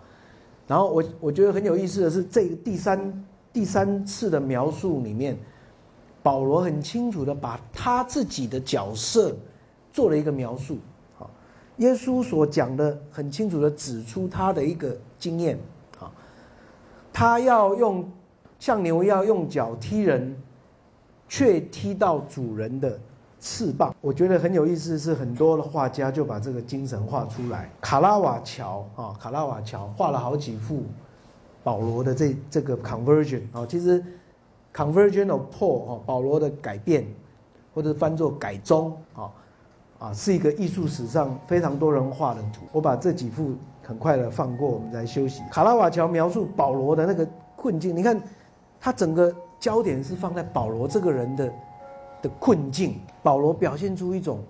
然后我我觉得很有意思的是这个第三。第三次的描述里面，保罗很清楚的把他自己的角色做了一个描述。好，耶稣所讲的很清楚的指出他的一个经验。好，他要用像牛一样用脚踢人，却踢到主人的翅膀。我觉得很有意思，是很多的画家就把这个精神画出来。卡拉瓦乔啊，卡拉瓦乔画了好几幅。保罗的这这个 conversion 啊，其实 conversion of Paul 哈，保罗的改变，或者翻作改宗啊，啊，是一个艺术史上非常多人画的图。我把这几幅很快的放过，我们来休息。卡拉瓦乔描述保罗的那个困境，你看他整个焦点是放在保罗这个人的的困境，保罗表现出一种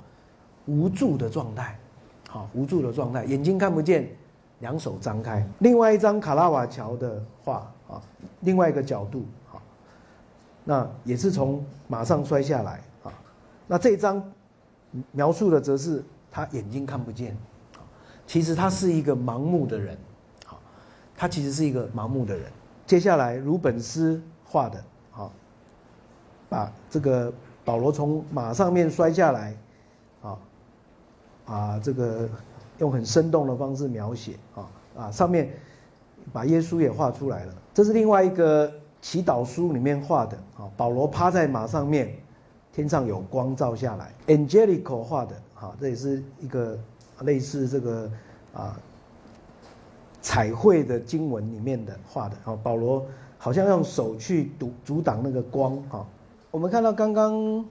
无助的状态，好，无助的状态，眼睛看不见。两手张开，另外一张卡拉瓦乔的画啊，另外一个角度啊，那也是从马上摔下来啊。那这张描述的则是他眼睛看不见，其实他是一个盲目的人，好，他其实是一个盲目的人。接下来鲁本斯画的，好，把这个保罗从马上面摔下来，啊，啊这个。用很生动的方式描写啊啊，上面把耶稣也画出来了。这是另外一个祈祷书里面画的啊，保罗趴在马上面，天上有光照下来，Angelical 画的啊，这也是一个类似这个啊彩绘的经文里面的画的啊，保罗好像用手去阻阻挡那个光啊。我们看到刚刚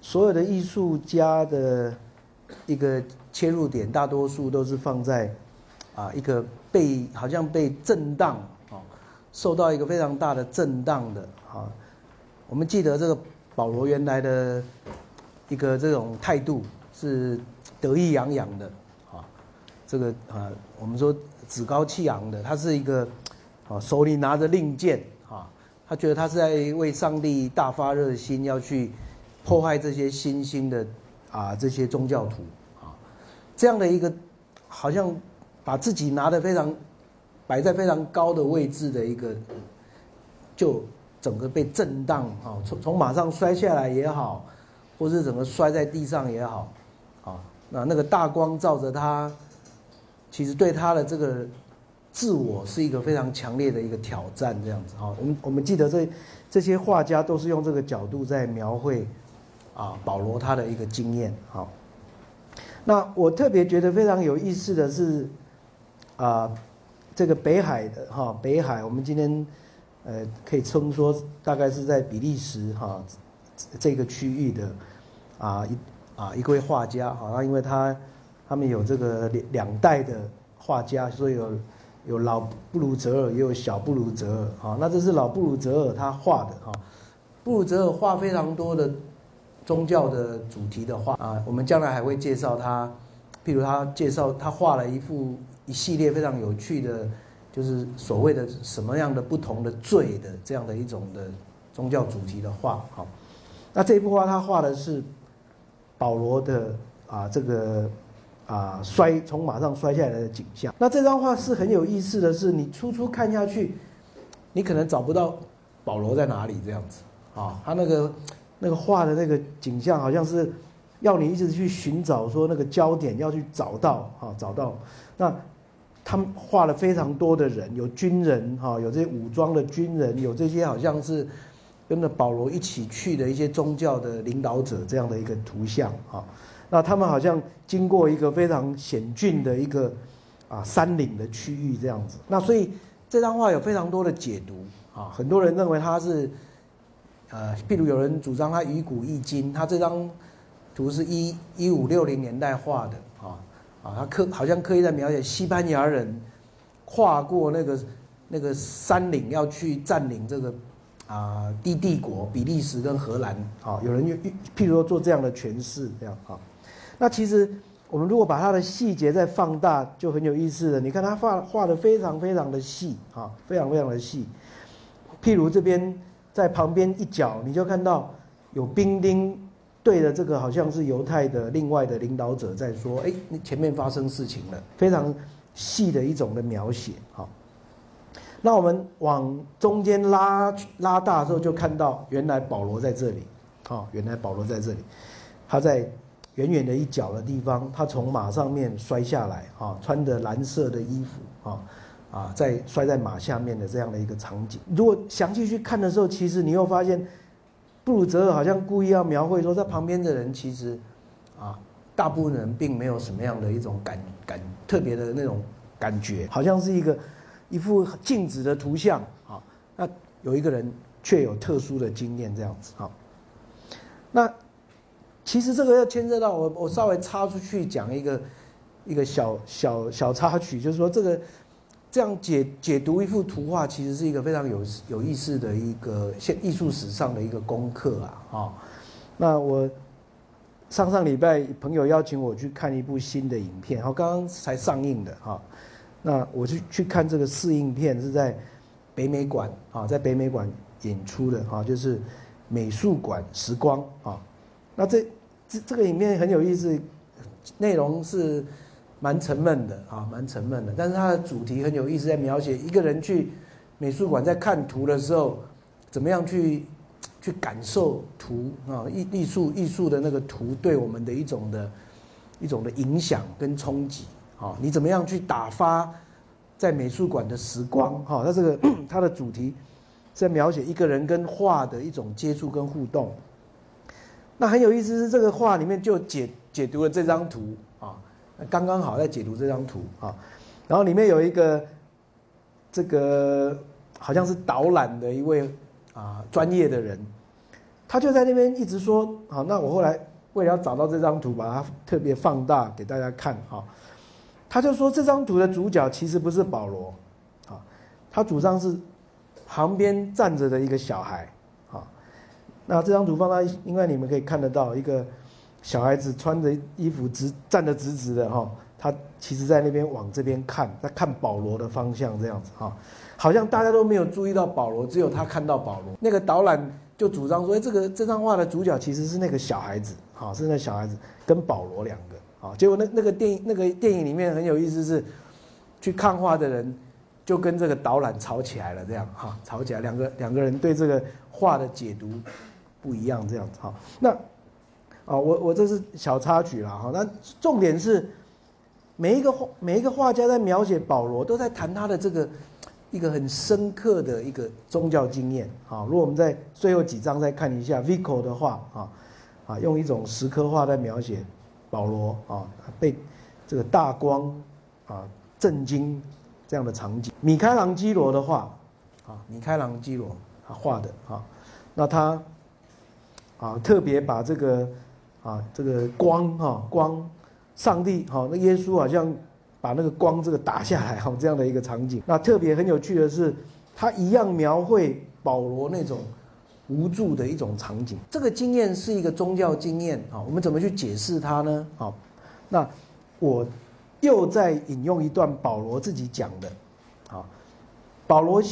所有的艺术家的一个。切入点大多数都是放在，啊，一个被好像被震荡啊，受到一个非常大的震荡的啊。我们记得这个保罗原来的一个这种态度是得意洋洋的啊，这个啊，我们说趾高气扬的，他是一个啊，手里拿着令箭，他觉得他是在为上帝大发热心，要去破坏这些新兴的啊这些宗教徒啊。这样的一个，好像把自己拿得非常摆在非常高的位置的一个，就整个被震荡啊，从从马上摔下来也好，或是整个摔在地上也好，啊，那那个大光照着他，其实对他的这个自我是一个非常强烈的一个挑战，这样子哈。我们我们记得这这些画家都是用这个角度在描绘啊保罗他的一个经验，好。那我特别觉得非常有意思的是，啊。这个北海的哈，北海，我们今天呃可以称说大概是在比利时哈这个区域的啊一啊一位画家哈，那因为他他们有这个两两代的画家，所以有有老布鲁泽尔也有小布鲁泽尔哈，那这是老布鲁泽尔他画的哈，布鲁泽尔画非常多的宗教的主题的画啊，我们将来还会介绍他，譬如他介绍他画了一幅。一系列非常有趣的，就是所谓的什么样的不同的罪的这样的一种的宗教主题的画，好，那这幅画他画的是保罗的啊这个啊摔从马上摔下来的景象。那这张画是很有意思的是，你初初看下去，你可能找不到保罗在哪里这样子啊，他那个那个画的那个景象好像是要你一直去寻找说那个焦点要去找到啊找到那。他们画了非常多的人，有军人哈，有这些武装的军人，有这些好像是跟着保罗一起去的一些宗教的领导者这样的一个图像哈。那他们好像经过一个非常险峻的一个啊山岭的区域这样子。那所以这张画有非常多的解读啊，很多人认为他是呃，譬如有人主张他以古易今，他这张图是一一五六零年代画的啊。啊，他刻好像刻意在描写西班牙人跨过那个那个山岭要去占领这个啊帝帝国比利时跟荷兰啊，有人用譬如说做这样的诠释，这样啊。那其实我们如果把它的细节再放大，就很有意思了。你看他画画的非常非常的细啊，非常非常的细。譬如这边在旁边一角，你就看到有兵丁。对着，这个好像是犹太的另外的领导者在说：“哎，你前面发生事情了。”非常细的一种的描写。好，那我们往中间拉拉大的时候，就看到原来保罗在这里。好，原来保罗在这里，他在远远的一角的地方，他从马上面摔下来。啊，穿着蓝色的衣服。啊啊，在摔在马下面的这样的一个场景。如果详细去看的时候，其实你又发现。布鲁泽尔好像故意要描绘说，在旁边的人其实，啊，大部分人并没有什么样的一种感感特别的那种感觉，好像是一个一幅静止的图像啊。那有一个人却有特殊的经验这样子啊。那其实这个要牵涉到我，我稍微插出去讲一个一个小小小插曲，就是说这个。这样解解读一幅图画，其实是一个非常有有意思的一个现艺术史上的一个功课啊！啊，那我上上礼拜朋友邀请我去看一部新的影片，然后刚刚才上映的哈，那我去去看这个试映片是在北美馆啊，在北美馆演出的哈，就是美术馆时光啊。那这这这个影片很有意思，内容是。蛮沉闷的啊，蛮沉闷的。但是它的主题很有意思，在描写一个人去美术馆在看图的时候，怎么样去去感受图啊，艺艺术艺术的那个图对我们的一种的一种的影响跟冲击啊，你怎么样去打发在美术馆的时光哈？它这个 它的主题在描写一个人跟画的一种接触跟互动。那很有意思是这个画里面就解解读了这张图啊。刚刚好在解读这张图啊，然后里面有一个这个好像是导览的一位啊专业的人，他就在那边一直说好，那我后来为了要找到这张图，把它特别放大给大家看哈，他就说这张图的主角其实不是保罗啊，他主张是旁边站着的一个小孩，那这张图放大，因为你们可以看得到一个。小孩子穿着衣服直站得直直的哈，他其实在那边往这边看，在看保罗的方向这样子哈，好像大家都没有注意到保罗，只有他看到保罗。那个导览就主张说，哎，这个这张画的主角其实是那个小孩子，哈，是那小孩子跟保罗两个，啊，结果那那个电影那个电影里面很有意思是，去看画的人就跟这个导览吵起来了，这样哈，吵起来，两个两个人对这个画的解读不一样，这样子哈。那啊，我我这是小插曲了哈。那重点是每一个画每一个画家在描写保罗，都在谈他的这个一个很深刻的一个宗教经验啊。如果我们在最后几章再看一下 Vico 的画啊啊，用一种石刻画在描写保罗啊被这个大光啊震惊。这样的场景，米开朗基罗的画，啊，米开朗基罗他画的啊，那他啊特别把这个啊这个光哈光，上帝哈那耶稣好像把那个光这个打下来哈这样的一个场景，那特别很有趣的是，他一样描绘保罗那种无助的一种场景。这个经验是一个宗教经验啊，我们怎么去解释它呢？啊，那我。又在引用一段保罗自己讲的，啊，保罗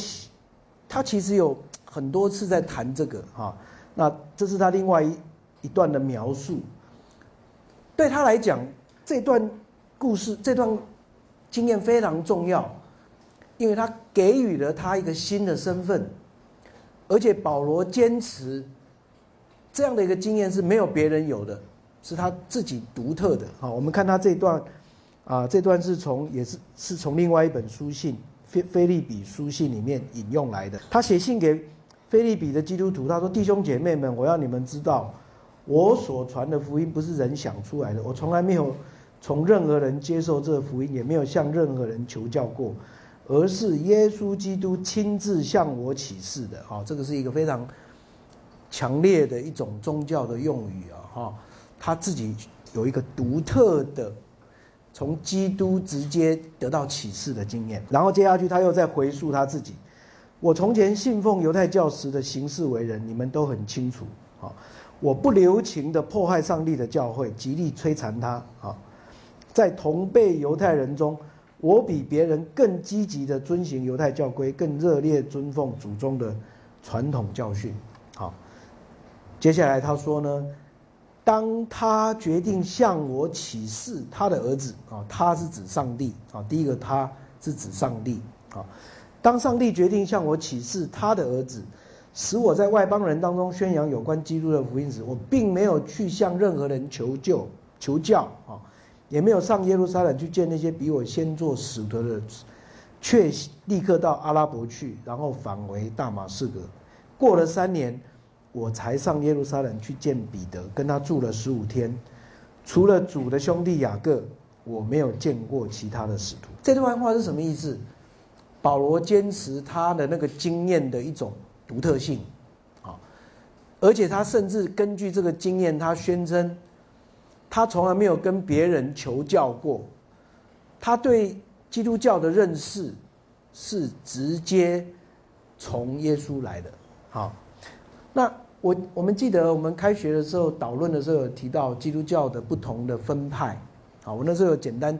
他其实有很多次在谈这个啊，那这是他另外一一段的描述。对他来讲，这段故事这段经验非常重要，因为他给予了他一个新的身份，而且保罗坚持这样的一个经验是没有别人有的，是他自己独特的。好，我们看他这段。啊，这段是从也是是从另外一本书信《菲菲利比书信》里面引用来的。他写信给菲利比的基督徒，他说：“弟兄姐妹们，我要你们知道，我所传的福音不是人想出来的，我从来没有从任何人接受这福音，也没有向任何人求教过，而是耶稣基督亲自向我启示的。”啊，这个是一个非常强烈的一种宗教的用语啊！哈，他自己有一个独特的。从基督直接得到启示的经验，然后接下去他又在回溯他自己。我从前信奉犹太教时的行事为人，你们都很清楚。啊，我不留情的迫害上帝的教会，极力摧残他。啊，在同辈犹太人中，我比别人更积极的遵行犹太教规，更热烈尊奉祖宗的传统教训。好，接下来他说呢？当他决定向我起誓他的儿子啊，他是指上帝啊。第一个他是指上帝啊。当上帝决定向我启示他的儿子，使我在外邦人当中宣扬有关基督的福音时，我并没有去向任何人求救、求教啊，也没有上耶路撒冷去见那些比我先做使徒的，却立刻到阿拉伯去，然后返回大马士革。过了三年。我才上耶路撒冷去见彼得，跟他住了十五天。除了主的兄弟雅各，我没有见过其他的使徒。这段话是什么意思？保罗坚持他的那个经验的一种独特性，啊，而且他甚至根据这个经验，他宣称他从来没有跟别人求教过，他对基督教的认识是直接从耶稣来的。好，那。我我们记得我们开学的时候导论的时候有提到基督教的不同的分派，好，我那时候简单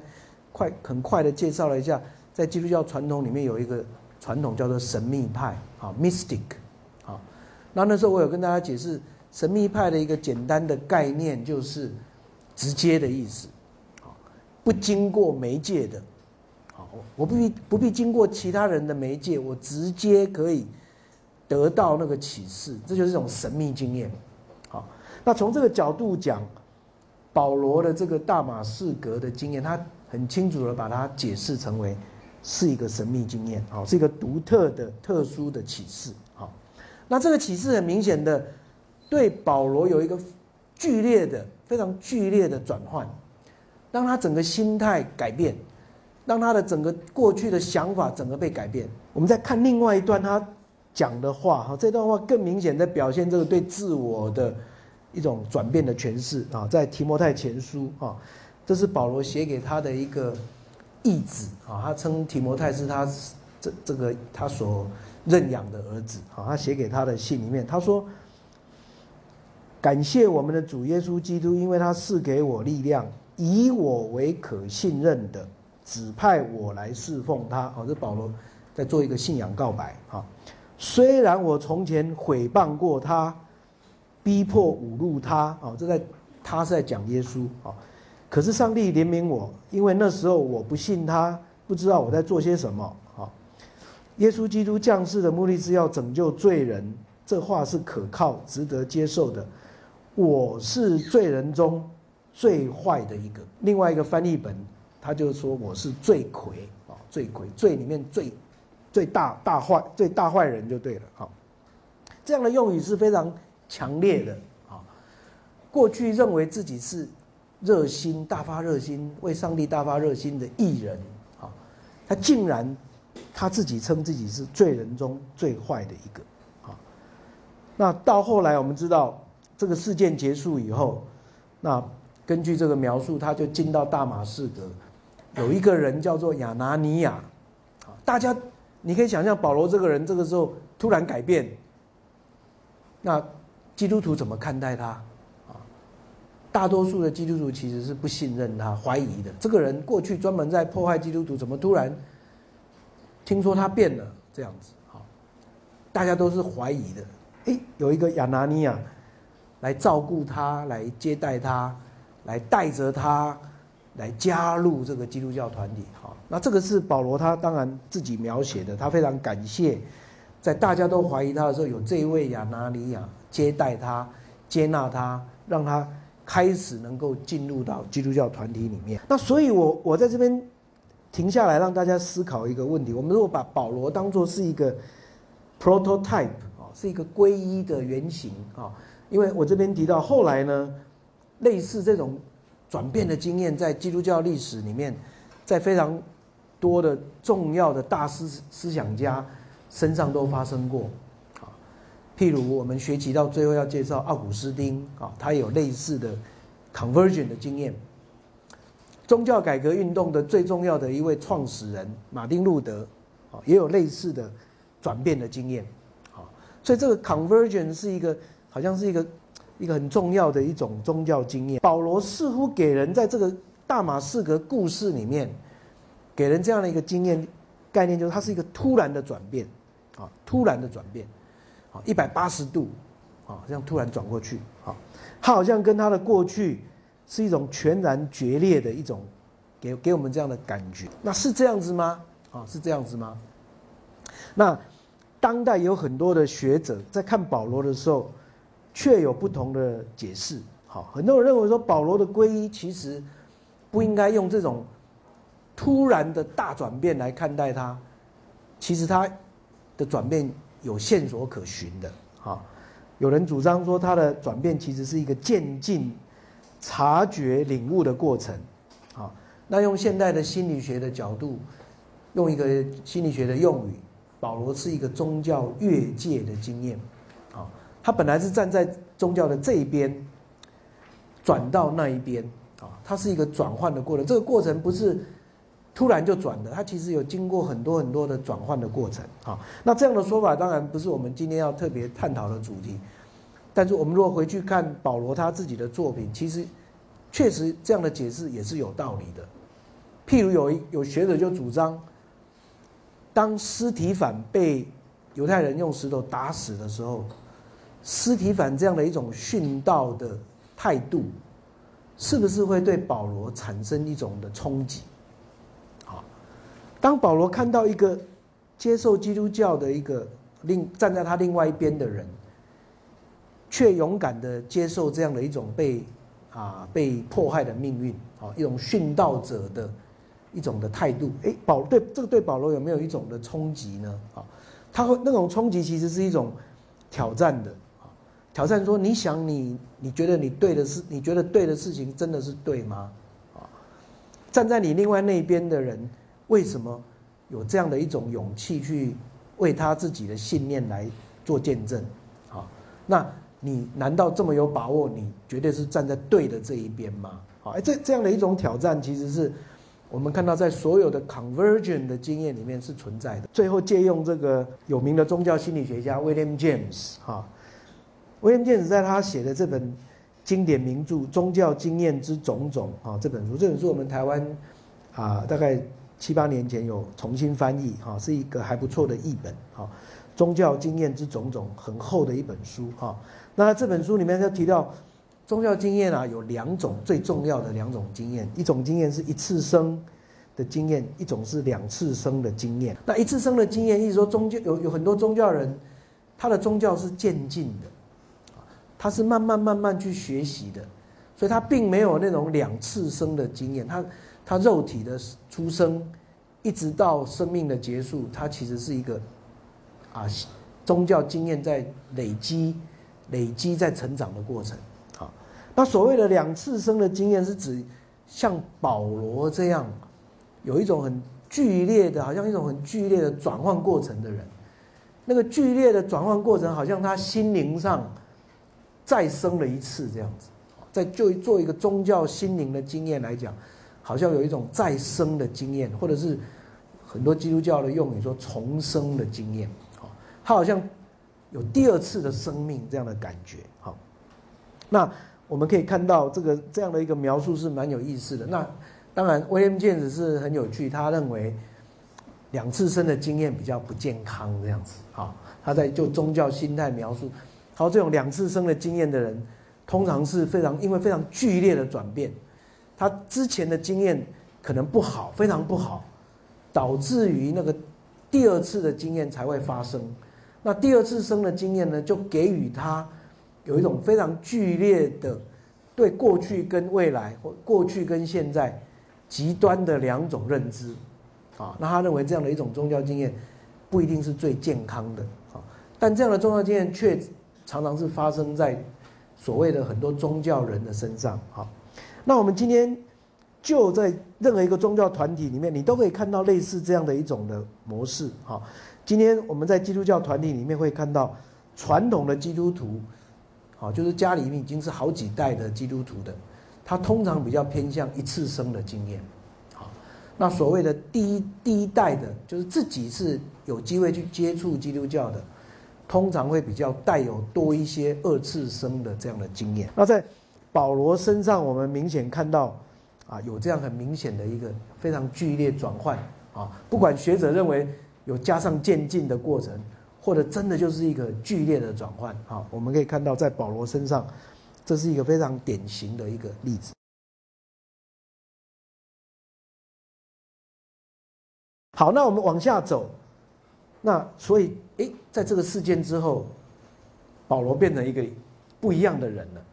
快很快的介绍了一下，在基督教传统里面有一个传统叫做神秘派，啊，mystic，啊，那那时候我有跟大家解释神秘派的一个简单的概念就是直接的意思，啊，不经过媒介的，我不必不必经过其他人的媒介，我直接可以。得到那个启示，这就是一种神秘经验。好，那从这个角度讲，保罗的这个大马士革的经验，他很清楚的把它解释成为是一个神秘经验，好，是一个独特的、特殊的启示。好，那这个启示很明显的对保罗有一个剧烈的、非常剧烈的转换，让他整个心态改变，让他的整个过去的想法整个被改变。我们再看另外一段他。讲的话哈，这段话更明显的表现这个对自我的一种转变的诠释啊，在提摩太前书啊，这是保罗写给他的一个义子啊，他称提摩太是他这这个他所认养的儿子啊，他写给他的信里面他说，感谢我们的主耶稣基督，因为他赐给我力量，以我为可信任的，指派我来侍奉他。好，这保罗在做一个信仰告白啊。虽然我从前毁谤过他，逼迫侮辱他，啊，这在他是在讲耶稣啊。可是上帝怜悯我，因为那时候我不信他，不知道我在做些什么，啊。耶稣基督降世的目的是要拯救罪人，这话是可靠、值得接受的。我是罪人中最坏的一个。另外一个翻译本，他就说我是罪魁啊，罪魁，罪里面最最大大坏、最大坏人就对了啊。这样的用语是非常强烈的啊。过去认为自己是热心、大发热心、为上帝大发热心的艺人啊，他竟然他自己称自己是罪人中最坏的一个啊。那到后来我们知道，这个事件结束以后，那根据这个描述，他就进到大马士革，有一个人叫做亚拿尼亚啊。大家你可以想象，保罗这个人这个时候突然改变。那基督徒怎么看待他？大多数的基督徒其实是不信任他、怀疑的。这个人过去专门在破坏基督徒，怎么突然听说他变了这样子？好，大家都是怀疑的。诶，有一个亚拿尼亚来照顾他，来接待他，来带着他来加入这个基督教团体。好，那这个是保罗他当然自己描写的，他非常感谢。在大家都怀疑他的时候，有这一位亚拿尼亚接待他、接纳他，让他开始能够进入到基督教团体里面。那所以，我我在这边停下来，让大家思考一个问题：我们如果把保罗当做是一个 prototype 啊，是一个皈依的原型啊，因为我这边提到后来呢，类似这种转变的经验，在基督教历史里面，在非常多的重要的大思思想家。身上都发生过，譬如我们学习到最后要介绍奥古斯丁啊，他有类似的 conversion 的经验。宗教改革运动的最重要的一位创始人马丁路德啊，也有类似的转变的经验，啊，所以这个 conversion 是一个好像是一个一个很重要的一种宗教经验。保罗似乎给人在这个大马士革故事里面，给人这样的一个经验概念，就是它是一个突然的转变。啊，突然的转变，一百八十度，啊，这样突然转过去，啊，他好像跟他的过去是一种全然决裂的一种，给给我们这样的感觉，那是这样子吗？啊，是这样子吗？那当代有很多的学者在看保罗的时候，却有不同的解释。好，很多人认为说保罗的皈依其实不应该用这种突然的大转变来看待他，其实他。的转变有线索可循的，哈，有人主张说他的转变其实是一个渐进、察觉、领悟的过程，啊，那用现代的心理学的角度，用一个心理学的用语，保罗是一个宗教越界的经验，啊，他本来是站在宗教的这一边，转到那一边，啊，它是一个转换的过程，这个过程不是。突然就转的，它其实有经过很多很多的转换的过程啊。那这样的说法当然不是我们今天要特别探讨的主题，但是我们如果回去看保罗他自己的作品，其实确实这样的解释也是有道理的。譬如有有学者就主张，当尸体反被犹太人用石头打死的时候，尸体反这样的一种殉道的态度，是不是会对保罗产生一种的冲击？当保罗看到一个接受基督教的一个另站在他另外一边的人，却勇敢的接受这样的一种被啊被迫害的命运啊一种殉道者的一种的态度，哎，保对这个对保罗有没有一种的冲击呢？啊，他会那种冲击其实是一种挑战的啊，挑战说你想你你觉得你对的事，你觉得对的事情真的是对吗？啊，站在你另外那边的人。为什么有这样的一种勇气去为他自己的信念来做见证？好，那你难道这么有把握？你绝对是站在对的这一边吗？好，哎，这这样的一种挑战，其实是我们看到在所有的 conversion 的经验里面是存在的。最后借用这个有名的宗教心理学家 William James，哈，William James 在他写的这本经典名著《宗教经验之种种》啊这本书，这本书我们台湾啊大概。七八年前有重新翻译，哈，是一个还不错的译本，哈，宗教经验之种种，很厚的一本书，哈。那这本书里面就提到，宗教经验啊，有两种最重要的两种经验，一种经验是一次生的经验，一种是两次生的经验。那一次生的经验，意思说宗教有有很多宗教人，他的宗教是渐进的，他是慢慢慢慢去学习的，所以他并没有那种两次生的经验。他他肉体的出生，一直到生命的结束，他其实是一个啊宗教经验在累积、累积在成长的过程。好，那所谓的两次生的经验，是指像保罗这样。有一种很剧烈的，好像一种很剧烈的转换过程的人，那个剧烈的转换过程，好像他心灵上再生了一次这样子。在就做一个宗教心灵的经验来讲，好像有一种再生的经验，或者是很多基督教的用语说重生的经验。好，他好像有第二次的生命这样的感觉。好，那我们可以看到这个这样的一个描述是蛮有意思的。那。当然，威廉健子是很有趣。他认为两次生的经验比较不健康，这样子。好，他在就宗教心态描述，好，这种两次生的经验的人，通常是非常因为非常剧烈的转变，他之前的经验可能不好，非常不好，导致于那个第二次的经验才会发生。那第二次生的经验呢，就给予他有一种非常剧烈的对过去跟未来，或过去跟现在。极端的两种认知，啊，那他认为这样的一种宗教经验不一定是最健康的，啊，但这样的宗教经验却常常是发生在所谓的很多宗教人的身上，好，那我们今天就在任何一个宗教团体里面，你都可以看到类似这样的一种的模式，哈，今天我们在基督教团体里面会看到传统的基督徒，好，就是家里面已经是好几代的基督徒的。他通常比较偏向一次生的经验，好，那所谓的第一第一代的，就是自己是有机会去接触基督教的，通常会比较带有多一些二次生的这样的经验。那在保罗身上，我们明显看到，啊，有这样很明显的一个非常剧烈转换，啊，不管学者认为有加上渐进的过程，或者真的就是一个剧烈的转换，啊，我们可以看到在保罗身上。这是一个非常典型的一个例子。好，那我们往下走。那所以，哎，在这个事件之后，保罗变成一个不一样的人了。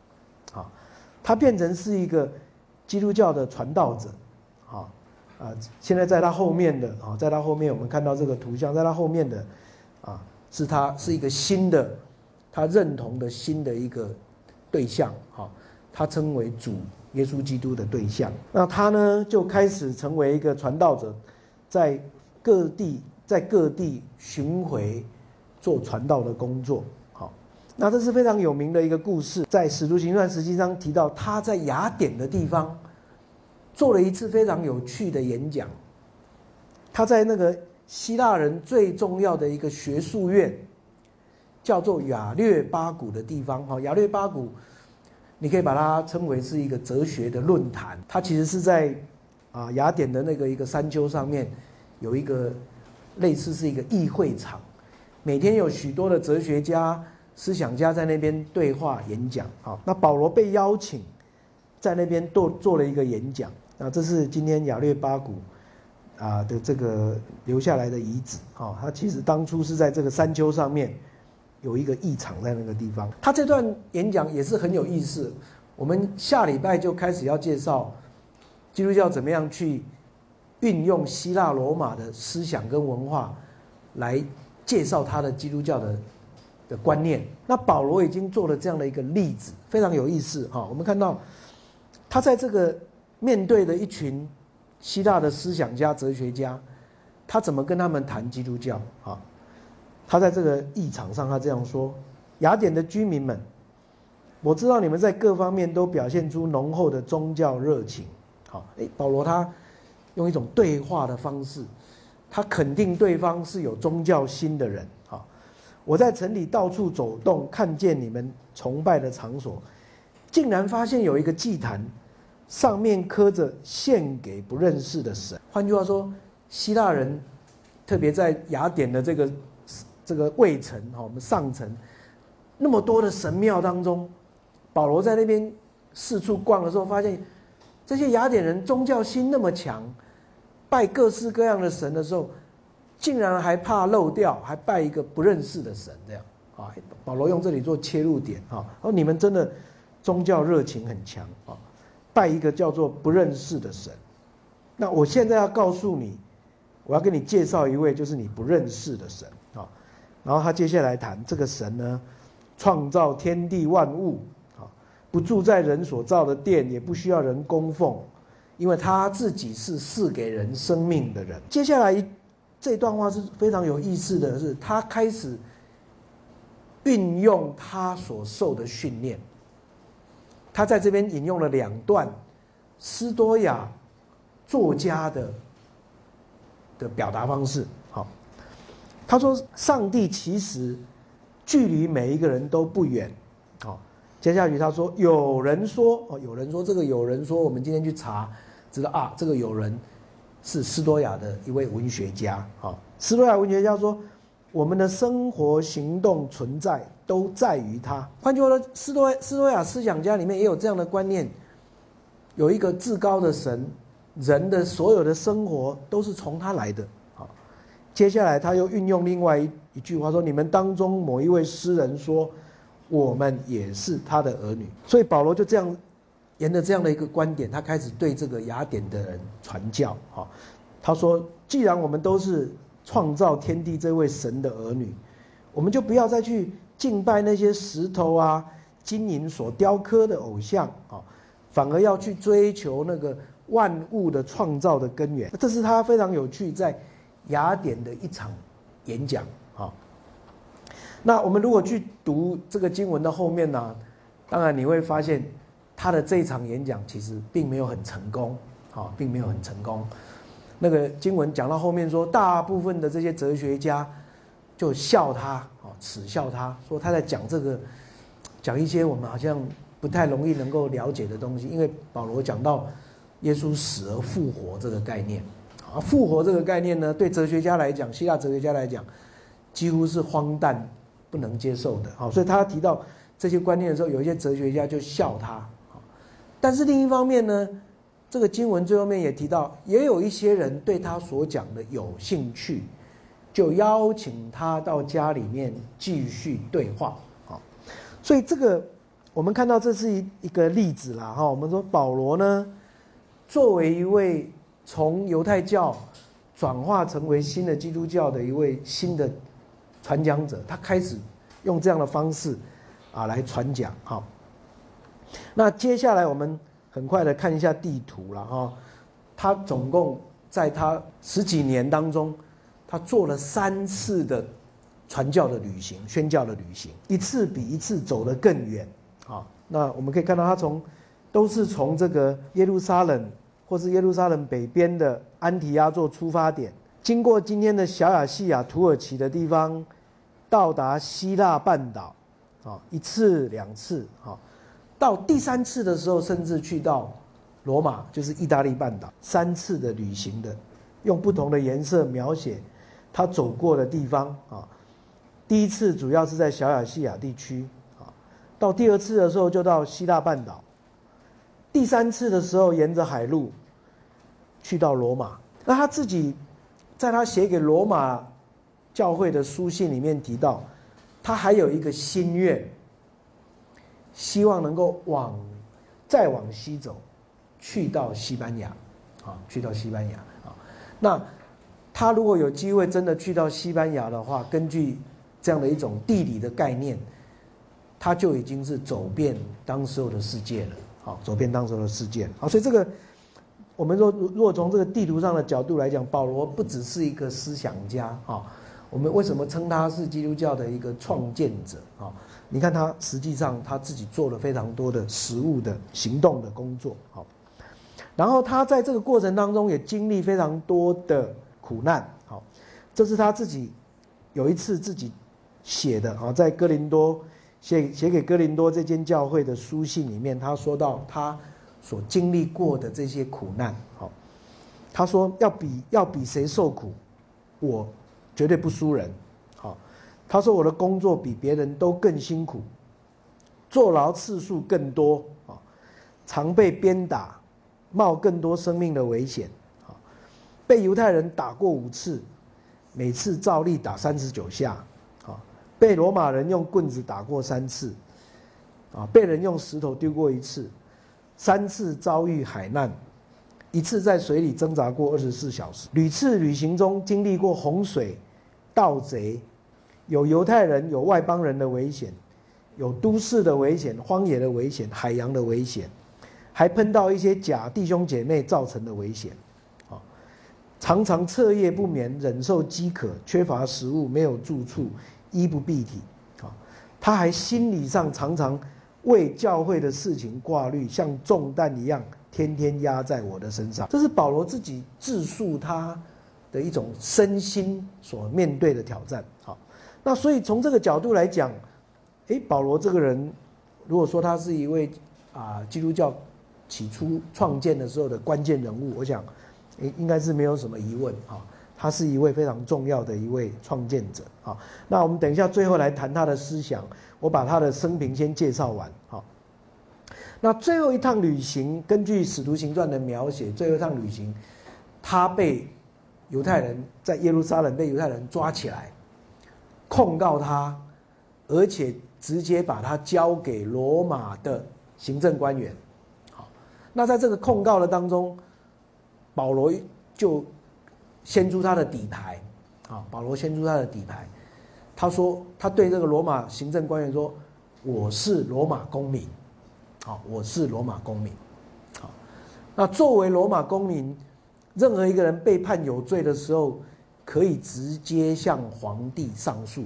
他变成是一个基督教的传道者。啊啊，现在在他后面的啊，在他后面我们看到这个图像，在他后面的啊，是他是一个新的，他认同的新的一个。对象，哈，他称为主耶稣基督的对象。那他呢，就开始成为一个传道者，在各地在各地巡回做传道的工作。那这是非常有名的一个故事，在使徒行传实际上提到，他在雅典的地方做了一次非常有趣的演讲。他在那个希腊人最重要的一个学术院。叫做雅略巴谷的地方，哈，雅略巴谷，你可以把它称为是一个哲学的论坛。它其实是在啊雅典的那个一个山丘上面，有一个类似是一个议会场，每天有许多的哲学家、思想家在那边对话演讲。好，那保罗被邀请在那边做做了一个演讲。那这是今天雅略巴谷啊的这个留下来的遗址。哈，它其实当初是在这个山丘上面。有一个异常在那个地方，他这段演讲也是很有意思。我们下礼拜就开始要介绍基督教怎么样去运用希腊罗马的思想跟文化来介绍他的基督教的的观念。那保罗已经做了这样的一个例子，非常有意思哈。我们看到他在这个面对的一群希腊的思想家、哲学家，他怎么跟他们谈基督教啊？他在这个议场上，他这样说：“雅典的居民们，我知道你们在各方面都表现出浓厚的宗教热情。好，哎，保罗他用一种对话的方式，他肯定对方是有宗教心的人。我在城里到处走动，看见你们崇拜的场所，竟然发现有一个祭坛，上面刻着献给不认识的神。换句话说，希腊人特别在雅典的这个。”这个卫城哈，我们上层那么多的神庙当中，保罗在那边四处逛的时候，发现这些雅典人宗教心那么强，拜各式各样的神的时候，竟然还怕漏掉，还拜一个不认识的神，这样啊？保罗用这里做切入点啊，哦，你们真的宗教热情很强啊，拜一个叫做不认识的神。那我现在要告诉你，我要跟你介绍一位就是你不认识的神啊。然后他接下来谈这个神呢，创造天地万物啊，不住在人所造的殿，也不需要人供奉。因为他自己是赐给人生命的人。接下来一这段话是非常有意思的是，他开始运用他所受的训练。他在这边引用了两段斯多亚作家的的表达方式。好，他说：“上帝其实距离每一个人都不远。”好，接下去他说：“有人说哦，有人说这个，有人说我们今天去查。”知道啊，这个有人是斯多亚的一位文学家啊。斯多亚文学家说，我们的生活、行动、存在都在于他。换句话说，斯多斯多亚思想家里面也有这样的观念：有一个至高的神，人的所有的生活都是从他来的。好，接下来他又运用另外一一句话说：你们当中某一位诗人说，我们也是他的儿女。所以保罗就这样。沿着这样的一个观点，他开始对这个雅典的人传教。哈，他说：“既然我们都是创造天地这位神的儿女，我们就不要再去敬拜那些石头啊、金银所雕刻的偶像啊，反而要去追求那个万物的创造的根源。”这是他非常有趣在雅典的一场演讲。哈，那我们如果去读这个经文的后面呢，当然你会发现。他的这一场演讲其实并没有很成功，好，并没有很成功。那个经文讲到后面说，大部分的这些哲学家就笑他，啊，耻笑他，说他在讲这个，讲一些我们好像不太容易能够了解的东西。因为保罗讲到耶稣死而复活这个概念，啊，复活这个概念呢，对哲学家来讲，希腊哲学家来讲，几乎是荒诞不能接受的，好，所以他提到这些观念的时候，有一些哲学家就笑他。但是另一方面呢，这个经文最后面也提到，也有一些人对他所讲的有兴趣，就邀请他到家里面继续对话。好，所以这个我们看到这是一一个例子啦。哈，我们说保罗呢，作为一位从犹太教转化成为新的基督教的一位新的传讲者，他开始用这样的方式啊来传讲。好。那接下来我们很快的看一下地图了哈，他总共在他十几年当中，他做了三次的传教的旅行、宣教的旅行，一次比一次走得更远啊。那我们可以看到他从都是从这个耶路撒冷或是耶路撒冷北边的安提亚做出发点，经过今天的小亚细亚、土耳其的地方，到达希腊半岛啊，一次两次啊。到第三次的时候，甚至去到罗马，就是意大利半岛。三次的旅行的，用不同的颜色描写他走过的地方啊。第一次主要是在小亚细亚地区啊，到第二次的时候就到希腊半岛。第三次的时候，沿着海路去到罗马。那他自己在他写给罗马教会的书信里面提到，他还有一个心愿。希望能够往再往西走，去到西班牙，啊，去到西班牙啊。那他如果有机会真的去到西班牙的话，根据这样的一种地理的概念，他就已经是走遍当时候的世界了，好，走遍当时候的世界。好，所以这个我们说，如果从这个地图上的角度来讲，保罗不只是一个思想家啊。我们为什么称他是基督教的一个创建者啊？你看他实际上他自己做了非常多的实物的行动的工作，好，然后他在这个过程当中也经历非常多的苦难，好，这是他自己有一次自己写的啊，在哥林多写写给哥林多这间教会的书信里面，他说到他所经历过的这些苦难，好，他说要比要比谁受苦，我绝对不输人。他说：“我的工作比别人都更辛苦，坐牢次数更多啊，常被鞭打，冒更多生命的危险啊，被犹太人打过五次，每次照例打三十九下，啊，被罗马人用棍子打过三次，啊，被人用石头丢过一次，三次遭遇海难，一次在水里挣扎过二十四小时，屡次旅行中经历过洪水、盗贼，有犹太人有外邦人的危险，有都市的危险、荒野的危险、海洋的危险，还碰到一些假弟兄姐妹造成的危险。常常彻夜不眠，忍受饥渴，缺乏食物，没有住处，衣不蔽体。啊，他还心理上常常为教会的事情挂虑，像重担一样，天天压在我的身上。这是保罗自己自述他的一种身心所面对的挑战。好，那所以从这个角度来讲，诶，保罗这个人，如果说他是一位啊基督教起初创建的时候的关键人物，我想。应应该是没有什么疑问啊，他是一位非常重要的一位创建者啊。那我们等一下最后来谈他的思想，我把他的生平先介绍完好。那最后一趟旅行，根据《使徒行传》的描写，最后一趟旅行，他被犹太人在耶路撒冷被犹太人抓起来，控告他，而且直接把他交给罗马的行政官员。好，那在这个控告的当中。保罗就掀出他的底牌，啊，保罗掀出他的底牌，他说他对这个罗马行政官员说：“我是罗马公民，好，我是罗马公民，好，那作为罗马公民，任何一个人被判有罪的时候，可以直接向皇帝上诉，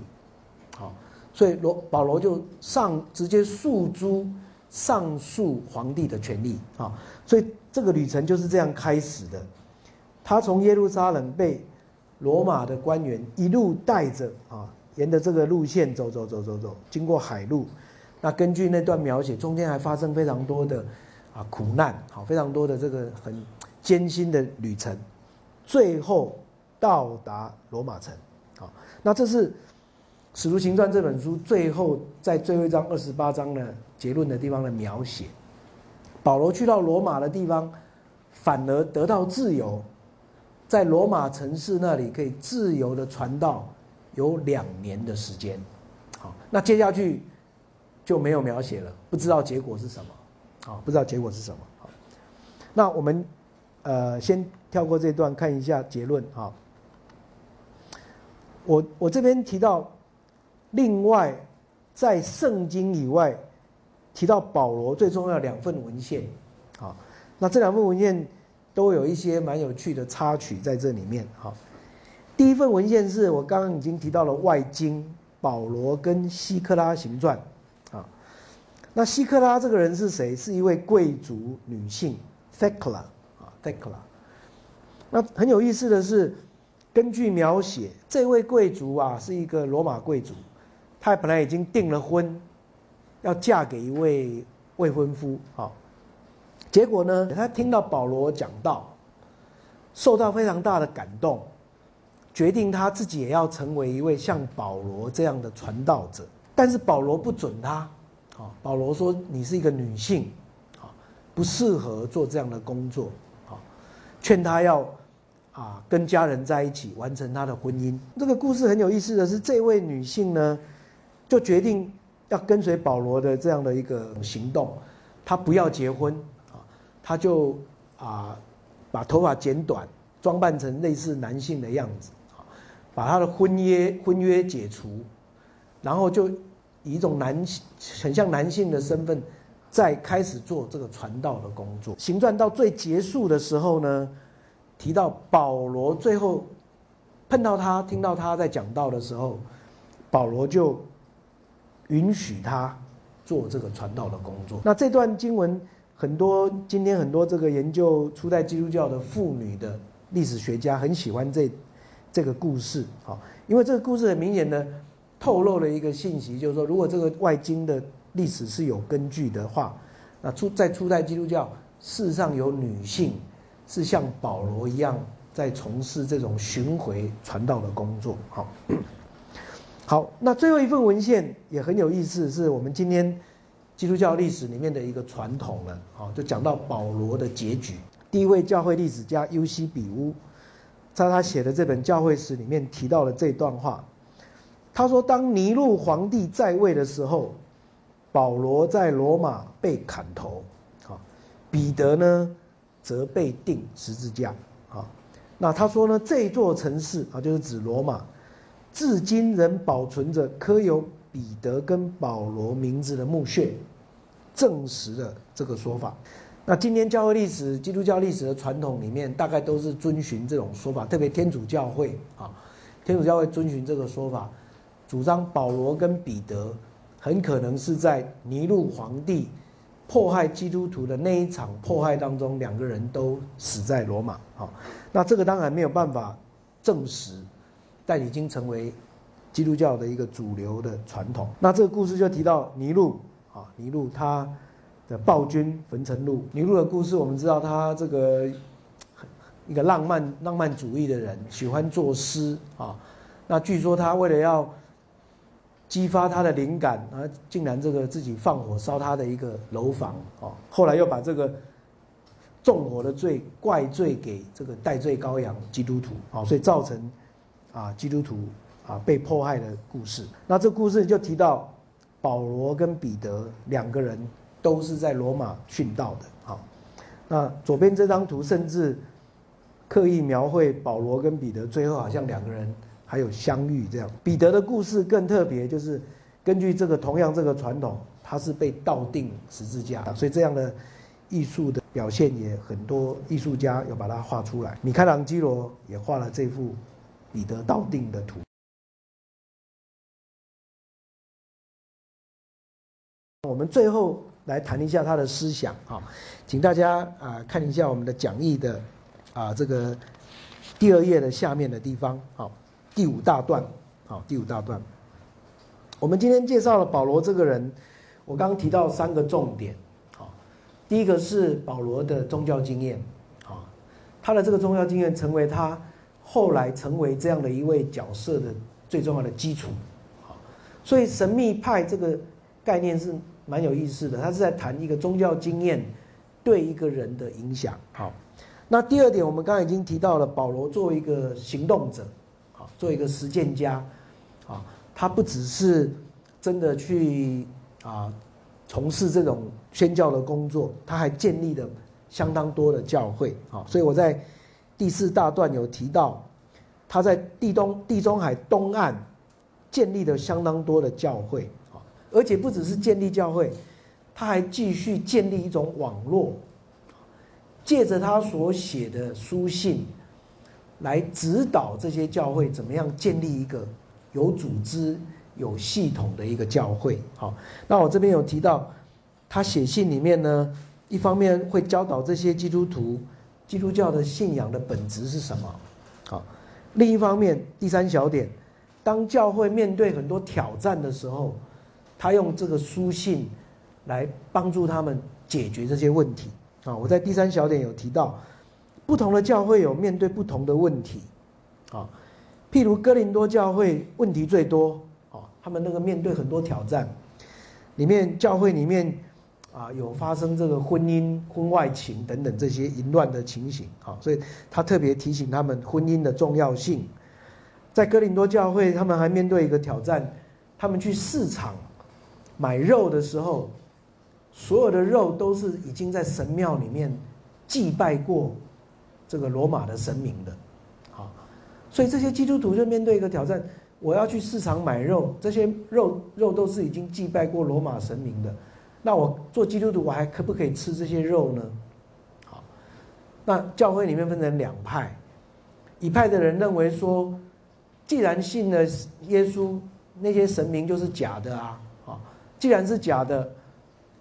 好，所以罗保罗就上直接诉诸上诉皇帝的权利，啊，所以。”这个旅程就是这样开始的。他从耶路撒冷被罗马的官员一路带着啊，沿着这个路线走走走走走，经过海路。那根据那段描写，中间还发生非常多的啊苦难，好，非常多的这个很艰辛的旅程，最后到达罗马城。好，那这是《使徒行传》这本书最后在最后一章二十八章的结论的地方的描写。保罗去到罗马的地方，反而得到自由，在罗马城市那里可以自由的传道，有两年的时间。好，那接下去就没有描写了，不知道结果是什么。好，不知道结果是什么。好，那我们呃先跳过这段，看一下结论。哈，我我这边提到，另外在圣经以外。提到保罗最重要两份文献，好，那这两份文献都有一些蛮有趣的插曲在这里面。好，第一份文献是我刚刚已经提到了外经保罗跟希克拉行传，啊，那希克拉这个人是谁？是一位贵族女性，Thecla 啊，Thecla。那很有意思的是，根据描写，这位贵族啊是一个罗马贵族，他本来已经订了婚。要嫁给一位未婚夫，好，结果呢，他听到保罗讲道，受到非常大的感动，决定他自己也要成为一位像保罗这样的传道者。但是保罗不准他，啊，保罗说你是一个女性，啊，不适合做这样的工作，啊，劝他要啊跟家人在一起完成他的婚姻。这个故事很有意思的是，这位女性呢，就决定。要跟随保罗的这样的一个行动，她不要结婚啊，他就啊把头发剪短，装扮成类似男性的样子啊，把他的婚约婚约解除，然后就以一种男性很像男性的身份，再开始做这个传道的工作。行传到最结束的时候呢，提到保罗最后碰到他，听到他在讲道的时候，保罗就。允许他做这个传道的工作。那这段经文，很多今天很多这个研究初代基督教的妇女的历史学家很喜欢这这个故事，好，因为这个故事很明显的透露了一个信息，就是说，如果这个外经的历史是有根据的话，那初在初代基督教，事实上有女性是像保罗一样在从事这种巡回传道的工作，好。好，那最后一份文献也很有意思，是我们今天基督教历史里面的一个传统了。好，就讲到保罗的结局。第一位教会历史家尤西比乌，在他写的这本教会史里面提到了这段话。他说：“当尼禄皇帝在位的时候，保罗在罗马被砍头，啊，彼得呢则被钉十字架，啊，那他说呢，这座城市啊，就是指罗马，至今仍保存着刻有彼得跟保罗名字的墓穴，证实了这个说法。”那今天教会历史、基督教历史的传统里面，大概都是遵循这种说法，特别天主教会啊，天主教会遵循这个说法，主张保罗跟彼得很可能是在尼禄皇帝迫害基督徒的那一场迫害当中，两个人都死在罗马啊。那这个当然没有办法证实，但已经成为基督教的一个主流的传统。那这个故事就提到尼禄啊，尼禄他。的暴君焚城录，尼禄的故事，我们知道他这个一个浪漫浪漫主义的人，喜欢作诗啊。那据说他为了要激发他的灵感，啊，竟然这个自己放火烧他的一个楼房啊。后来又把这个纵火的罪怪罪给这个戴罪羔羊基督徒啊，所以造成啊基督徒啊被迫害的故事。那这故事就提到保罗跟彼得两个人。都是在罗马殉道的。好，那左边这张图甚至刻意描绘保罗跟彼得最后好像两个人还有相遇这样。彼得的故事更特别，就是根据这个同样这个传统，他是被倒钉十字架，所以这样的艺术的表现也很多艺术家有把它画出来。米开朗基罗也画了这幅彼得倒钉的图。我们最后。来谈一下他的思想啊，请大家啊看一下我们的讲义的啊这个第二页的下面的地方啊，第五大段好，第五大段。我们今天介绍了保罗这个人，我刚刚提到三个重点好，第一个是保罗的宗教经验啊，他的这个宗教经验成为他后来成为这样的一位角色的最重要的基础好，所以神秘派这个概念是。蛮有意思的，他是在谈一个宗教经验对一个人的影响。好，那第二点，我们刚刚已经提到了，保罗作为一个行动者，做一个实践家，啊，他不只是真的去啊从事这种宣教的工作，他还建立了相当多的教会。啊，所以我在第四大段有提到，他在地东地中海东岸建立了相当多的教会啊。而且不只是建立教会，他还继续建立一种网络，借着他所写的书信，来指导这些教会怎么样建立一个有组织、有系统的一个教会。好，那我这边有提到，他写信里面呢，一方面会教导这些基督徒基督教的信仰的本质是什么，好，另一方面，第三小点，当教会面对很多挑战的时候。他用这个书信来帮助他们解决这些问题啊！我在第三小点有提到，不同的教会有面对不同的问题啊。譬如哥林多教会问题最多啊，他们那个面对很多挑战，里面教会里面啊有发生这个婚姻、婚外情等等这些淫乱的情形啊，所以他特别提醒他们婚姻的重要性。在哥林多教会，他们还面对一个挑战，他们去市场。买肉的时候，所有的肉都是已经在神庙里面祭拜过这个罗马的神明的，好，所以这些基督徒就面对一个挑战：我要去市场买肉，这些肉肉都是已经祭拜过罗马神明的，那我做基督徒，我还可不可以吃这些肉呢？好，那教会里面分成两派，一派的人认为说，既然信了耶稣，那些神明就是假的啊。既然是假的，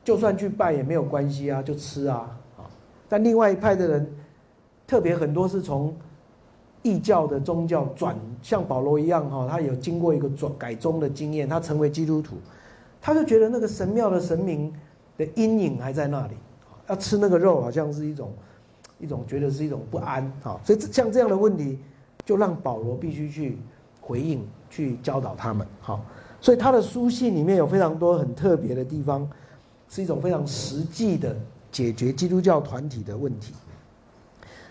就算去拜也没有关系啊，就吃啊啊！但另外一派的人，特别很多是从异教的宗教转，像保罗一样哈，他有经过一个转改宗的经验，他成为基督徒，他就觉得那个神庙的神明的阴影还在那里，要吃那个肉好像是一种一种觉得是一种不安哈，所以像这样的问题，就让保罗必须去回应，去教导他们好。所以他的书信里面有非常多很特别的地方，是一种非常实际的解决基督教团体的问题。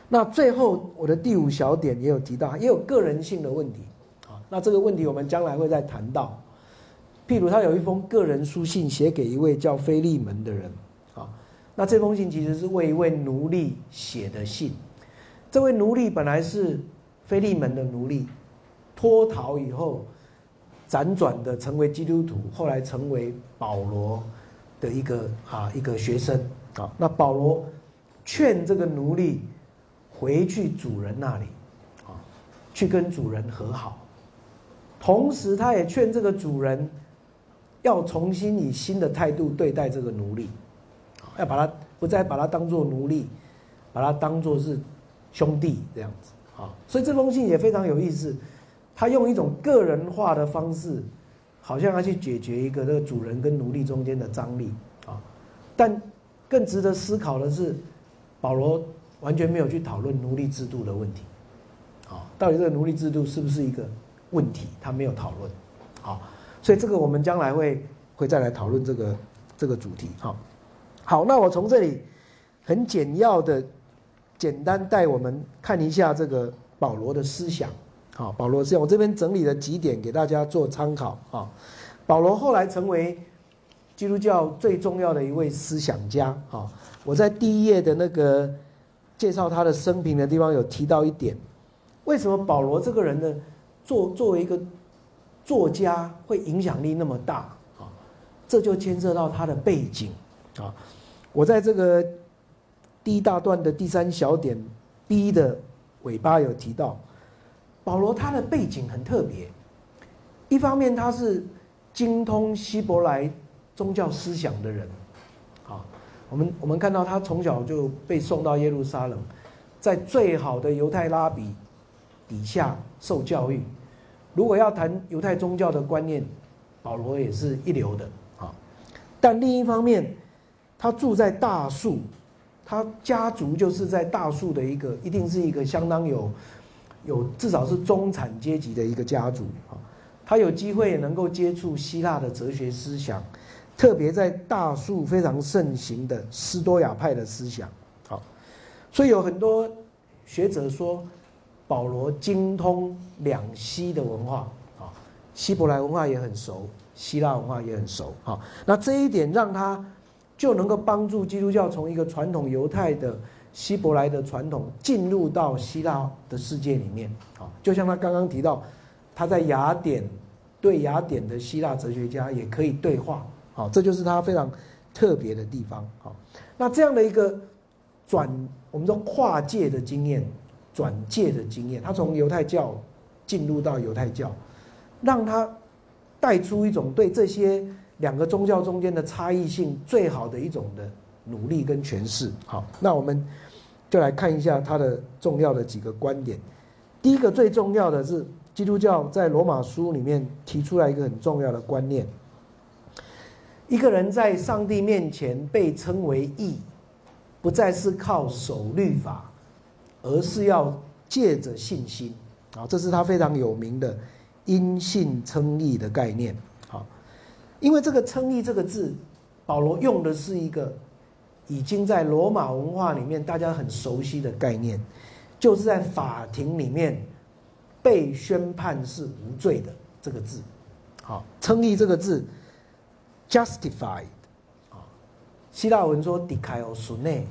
那最后我的第五小点也有提到，也有个人性的问题啊。那这个问题我们将来会再谈到。譬如他有一封个人书信写给一位叫菲利门的人啊，那这封信其实是为一位奴隶写的信。这位奴隶本来是菲利门的奴隶，脱逃以后辗转的成为基督徒，后来成为保罗的一个啊一个学生啊。那保罗劝这个奴隶回去主人那里啊，去跟主人和好，同时他也劝这个主人。要重新以新的态度对待这个奴隶，要把他不再把他当做奴隶，把他当做是兄弟这样子啊。所以这封信也非常有意思，他用一种个人化的方式，好像要去解决一个这个主人跟奴隶中间的张力啊。但更值得思考的是，保罗完全没有去讨论奴隶制度的问题啊，到底这个奴隶制度是不是一个问题？他没有讨论啊。所以这个我们将来会会再来讨论这个这个主题哈。好，那我从这里很简要的简单带我们看一下这个保罗的思想。好，保罗思想我这边整理了几点给大家做参考啊。保罗后来成为基督教最重要的一位思想家啊。我在第一页的那个介绍他的生平的地方有提到一点，为什么保罗这个人呢？作作为一个作家会影响力那么大啊，这就牵涉到他的背景啊。我在这个第一大段的第三小点 B 的尾巴有提到，保罗他的背景很特别。一方面他是精通希伯来宗教思想的人，我们我们看到他从小就被送到耶路撒冷，在最好的犹太拉比底下受教育。如果要谈犹太宗教的观念，保罗也是一流的啊。但另一方面，他住在大树，他家族就是在大树的一个，一定是一个相当有有至少是中产阶级的一个家族啊。他有机会能够接触希腊的哲学思想，特别在大树非常盛行的斯多亚派的思想。好，所以有很多学者说。保罗精通两西的文化啊，希伯来文化也很熟，希腊文化也很熟啊。那这一点让他就能够帮助基督教从一个传统犹太的希伯来的传统进入到希腊的世界里面啊。就像他刚刚提到，他在雅典对雅典的希腊哲学家也可以对话好，这就是他非常特别的地方好。那这样的一个转，我们说跨界的经验。转介的经验，他从犹太教进入到犹太教，让他带出一种对这些两个宗教中间的差异性最好的一种的努力跟诠释。好，那我们就来看一下他的重要的几个观点。第一个最重要的是，基督教在罗马书里面提出来一个很重要的观念：一个人在上帝面前被称为义，不再是靠守律法。而是要借着信心，啊，这是他非常有名的因信称义的概念，好，因为这个称义这个字，保罗用的是一个已经在罗马文化里面大家很熟悉的概念，就是在法庭里面被宣判是无罪的这个字，好，称义这个字，justified，啊，希腊文说 d e c a o s u n e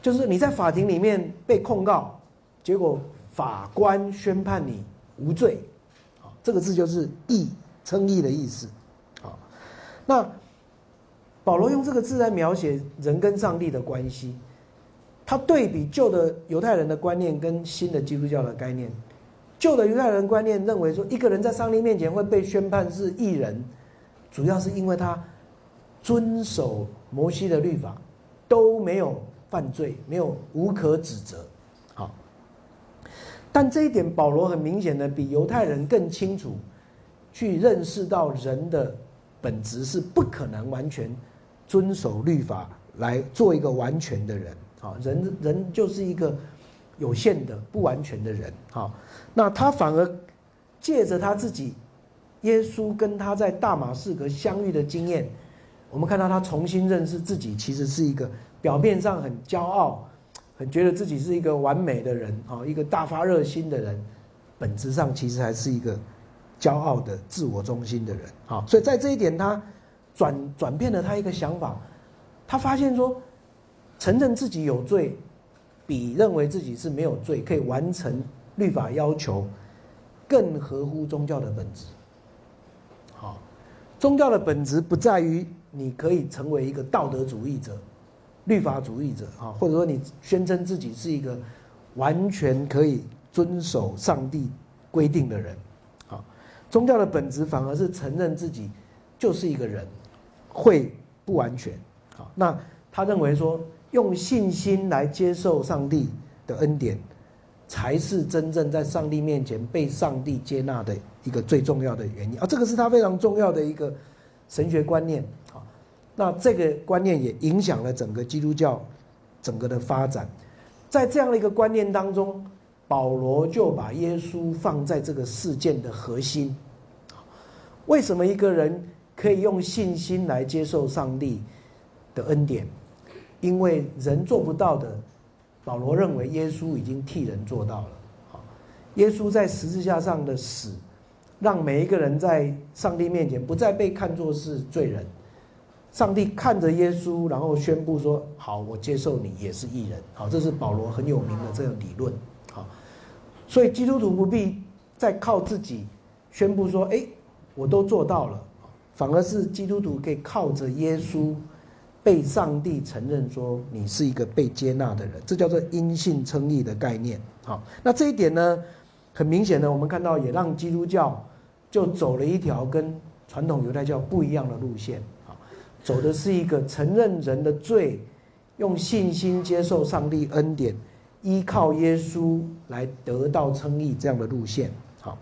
就是你在法庭里面被控告，结果法官宣判你无罪，啊，这个字就是义称义的意思，啊，那保罗用这个字来描写人跟上帝的关系，他对比旧的犹太人的观念跟新的基督教的概念，旧的犹太人观念认为说一个人在上帝面前会被宣判是异人，主要是因为他遵守摩西的律法都没有。犯罪没有无可指责，好，但这一点保罗很明显的比犹太人更清楚，去认识到人的本质是不可能完全遵守律法来做一个完全的人，好，人人就是一个有限的不完全的人，好，那他反而借着他自己耶稣跟他在大马士革相遇的经验，我们看到他重新认识自己其实是一个。表面上很骄傲，很觉得自己是一个完美的人，啊，一个大发热心的人，本质上其实还是一个骄傲的、自我中心的人，啊，所以在这一点，他转转变了他一个想法，他发现说，承认自己有罪，比认为自己是没有罪，可以完成律法要求，更合乎宗教的本质。宗教的本质不在于你可以成为一个道德主义者。律法主义者啊，或者说你宣称自己是一个完全可以遵守上帝规定的人，啊，宗教的本质反而是承认自己就是一个人，会不完全，啊，那他认为说用信心来接受上帝的恩典，才是真正在上帝面前被上帝接纳的一个最重要的原因啊，这个是他非常重要的一个神学观念啊。那这个观念也影响了整个基督教整个的发展，在这样的一个观念当中，保罗就把耶稣放在这个事件的核心。为什么一个人可以用信心来接受上帝的恩典？因为人做不到的，保罗认为耶稣已经替人做到了。好，耶稣在十字架上的死，让每一个人在上帝面前不再被看作是罪人。上帝看着耶稣，然后宣布说：“好，我接受你也是艺人。”好，这是保罗很有名的这个理论。好，所以基督徒不必再靠自己宣布说：“哎，我都做到了。”反而是基督徒可以靠着耶稣被上帝承认说你是一个被接纳的人，这叫做因信称义的概念。好，那这一点呢，很明显的，我们看到也让基督教就走了一条跟传统犹太教不一样的路线。好走的是一个承认人的罪，用信心接受上帝恩典，依靠耶稣来得到称义这样的路线。好，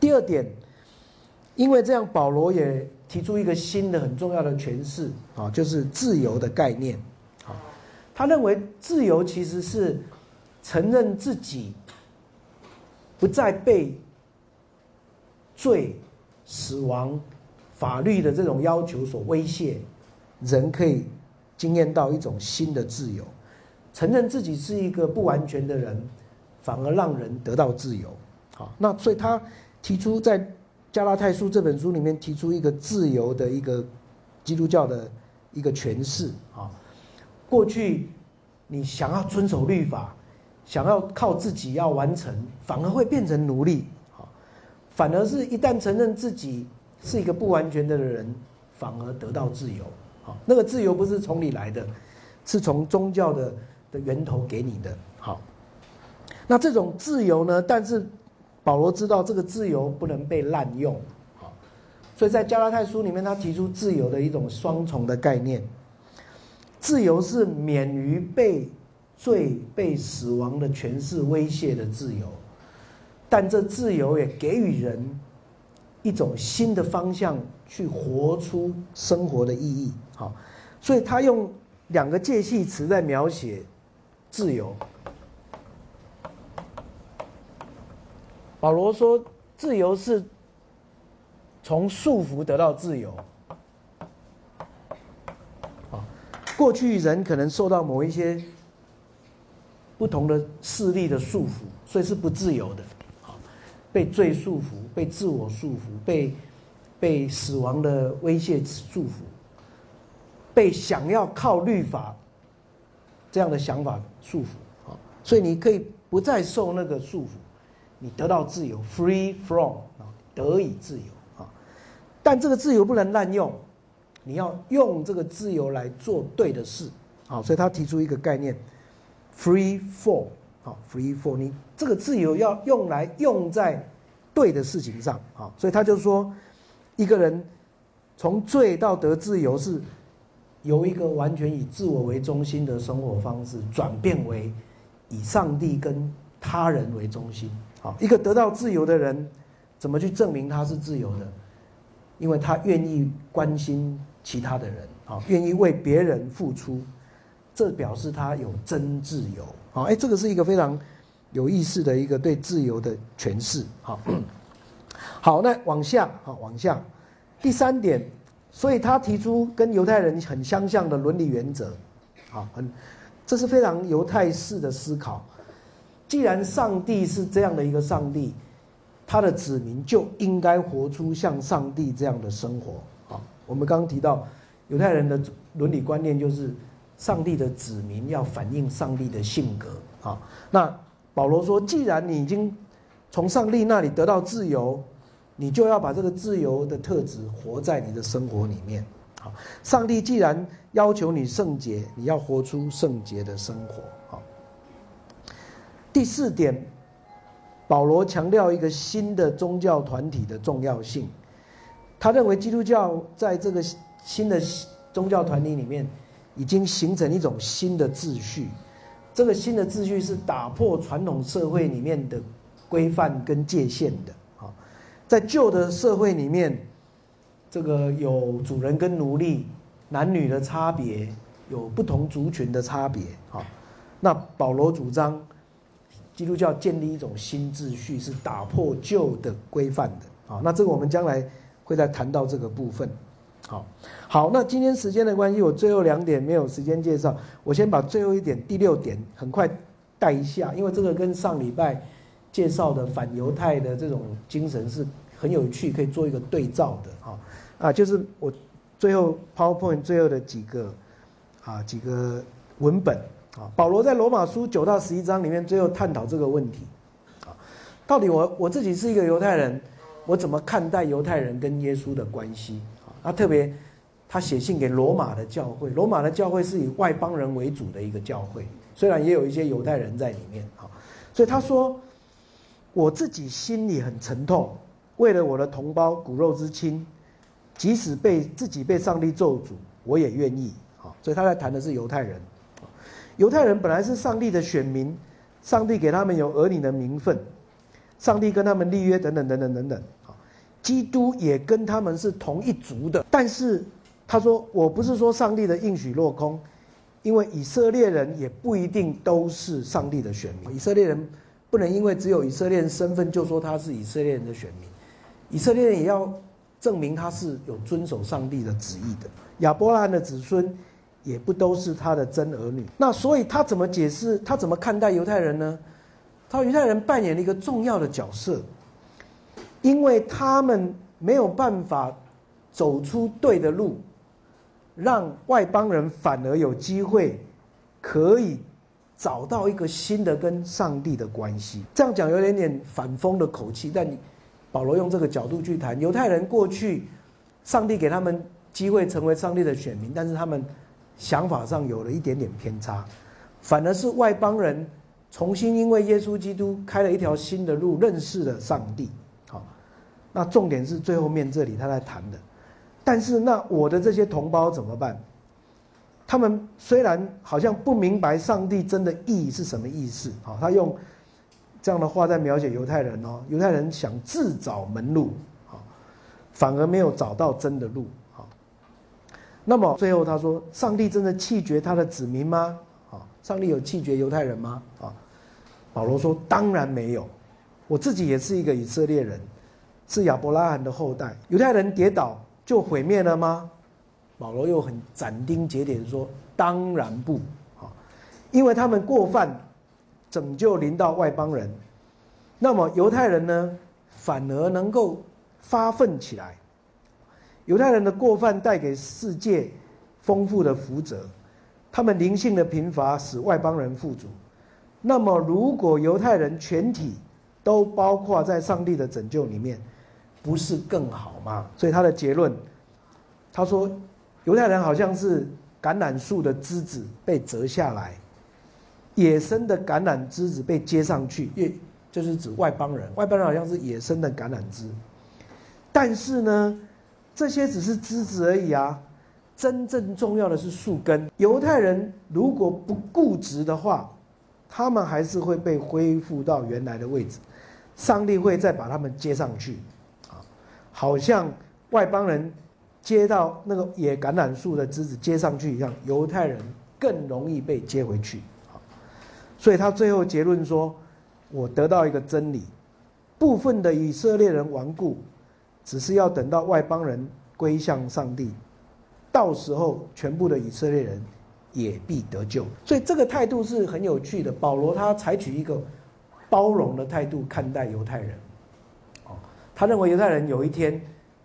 第二点，因为这样，保罗也提出一个新的很重要的诠释啊，就是自由的概念。好，他认为自由其实是承认自己不再被罪、死亡。法律的这种要求所威胁，人可以经验到一种新的自由，承认自己是一个不完全的人，反而让人得到自由。好，那所以他提出在加拉太书这本书里面提出一个自由的一个基督教的一个诠释。啊，过去你想要遵守律法，想要靠自己要完成，反而会变成奴隶。好，反而是一旦承认自己。是一个不完全的人，反而得到自由。好，那个自由不是从你来的，是从宗教的的源头给你的。好，那这种自由呢？但是保罗知道这个自由不能被滥用。好，所以在加拉太书里面，他提出自由的一种双重的概念：自由是免于被罪、被死亡的权势威胁的自由，但这自由也给予人。一种新的方向去活出生活的意义，好，所以他用两个介系词在描写自由。保罗说，自由是从束缚得到自由。啊，过去人可能受到某一些不同的势力的束缚，所以是不自由的。被罪束缚，被自我束缚，被被死亡的威胁束缚，被想要靠律法这样的想法束缚啊！所以你可以不再受那个束缚，你得到自由，free from 啊，得以自由啊！但这个自由不能滥用，你要用这个自由来做对的事啊！所以他提出一个概念，free for。啊，free for 你这个自由要用来用在对的事情上，啊，所以他就说，一个人从罪到得自由，是由一个完全以自我为中心的生活方式，转变为以上帝跟他人为中心。一个得到自由的人，怎么去证明他是自由的？因为他愿意关心其他的人，好，愿意为别人付出，这表示他有真自由。好，哎，这个是一个非常有意思的一个对自由的诠释。好，好，那往下，好，往下，第三点，所以他提出跟犹太人很相像的伦理原则。好，很这是非常犹太式的思考。既然上帝是这样的一个上帝，他的子民就应该活出像上帝这样的生活。好，我们刚刚提到犹太人的伦理观念就是，上帝的子民要反映上帝的性格。啊，那保罗说，既然你已经从上帝那里得到自由，你就要把这个自由的特质活在你的生活里面。好，上帝既然要求你圣洁，你要活出圣洁的生活。好，第四点，保罗强调一个新的宗教团体的重要性。他认为基督教在这个新的宗教团体里面，已经形成一种新的秩序。这个新的秩序是打破传统社会里面的规范跟界限的。在旧的社会里面，这个有主人跟奴隶、男女的差别，有不同族群的差别。那保罗主张基督教建立一种新秩序，是打破旧的规范的。啊，那这个我们将来会再谈到这个部分。好，好，那今天时间的关系，我最后两点没有时间介绍，我先把最后一点第六点很快带一下，因为这个跟上礼拜。介绍的反犹太的这种精神是很有趣，可以做一个对照的啊啊，就是我最后 PowerPoint 最后的几个啊几个文本啊，保罗在罗马书九到十一章里面最后探讨这个问题啊，到底我我自己是一个犹太人，我怎么看待犹太人跟耶稣的关系啊？他特别他写信给罗马的教会，罗马的教会是以外邦人为主的一个教会，虽然也有一些犹太人在里面啊，所以他说。我自己心里很沉痛，为了我的同胞骨肉之亲，即使被自己被上帝咒诅，我也愿意。啊，所以他在谈的是犹太人。犹太人本来是上帝的选民，上帝给他们有儿女的名分，上帝跟他们立约等等等等等等。基督也跟他们是同一族的。但是他说，我不是说上帝的应许落空，因为以色列人也不一定都是上帝的选民。以色列人。不能因为只有以色列人身份就说他是以色列人的选民，以色列人也要证明他是有遵守上帝的旨意的。亚伯拉罕的子孙也不都是他的真儿女。那所以他怎么解释？他怎么看待犹太人呢？他说犹太人扮演了一个重要的角色，因为他们没有办法走出对的路，让外邦人反而有机会可以。找到一个新的跟上帝的关系，这样讲有点点反讽的口气，但保罗用这个角度去谈犹太人过去，上帝给他们机会成为上帝的选民，但是他们想法上有了一点点偏差，反而是外邦人重新因为耶稣基督开了一条新的路，认识了上帝。好，那重点是最后面这里他在谈的，但是那我的这些同胞怎么办？他们虽然好像不明白上帝真的意义是什么意思，啊，他用这样的话在描写犹太人哦，犹太人想自找门路，啊，反而没有找到真的路，那么最后他说，上帝真的弃绝他的子民吗？啊，上帝有弃绝犹太人吗？啊，保罗说，当然没有，我自己也是一个以色列人，是亚伯拉罕的后代，犹太人跌倒就毁灭了吗？保罗又很斩钉截铁地说：“当然不，啊，因为他们过犯，拯救临到外邦人，那么犹太人呢，反而能够发奋起来。犹太人的过犯带给世界丰富的福泽，他们灵性的贫乏使外邦人富足。那么，如果犹太人全体都包括在上帝的拯救里面，不是更好吗？所以他的结论，他说。”犹太人好像是橄榄树的枝子被折下来，野生的橄榄枝子被接上去，也就是指外邦人。外邦人好像是野生的橄榄枝，但是呢，这些只是枝子而已啊。真正重要的是树根。犹太人如果不固执的话，他们还是会被恢复到原来的位置，上帝会再把他们接上去，啊，好像外邦人。接到那个野橄榄树的枝子接上去一样，犹太人更容易被接回去。啊所以他最后结论说：“我得到一个真理，部分的以色列人顽固，只是要等到外邦人归向上帝，到时候全部的以色列人也必得救。所以这个态度是很有趣的。保罗他采取一个包容的态度看待犹太人，哦，他认为犹太人有一天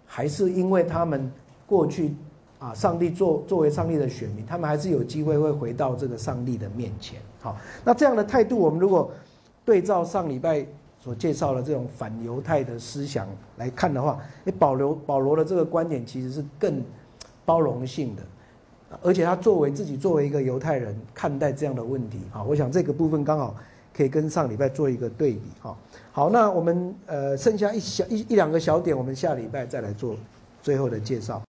还是因为他们过去啊，上帝作作为上帝的选民，他们还是有机会会回到这个上帝的面前。好，那这样的态度，我们如果对照上礼拜所介绍的这种反犹太的思想来看的话，你，保罗保罗的这个观点其实是更包容性的。而且他作为自己作为一个犹太人看待这样的问题，好，我想这个部分刚好可以跟上礼拜做一个对比，哈。好，那我们呃剩下一小一一两个小点，我们下礼拜再来做最后的介绍。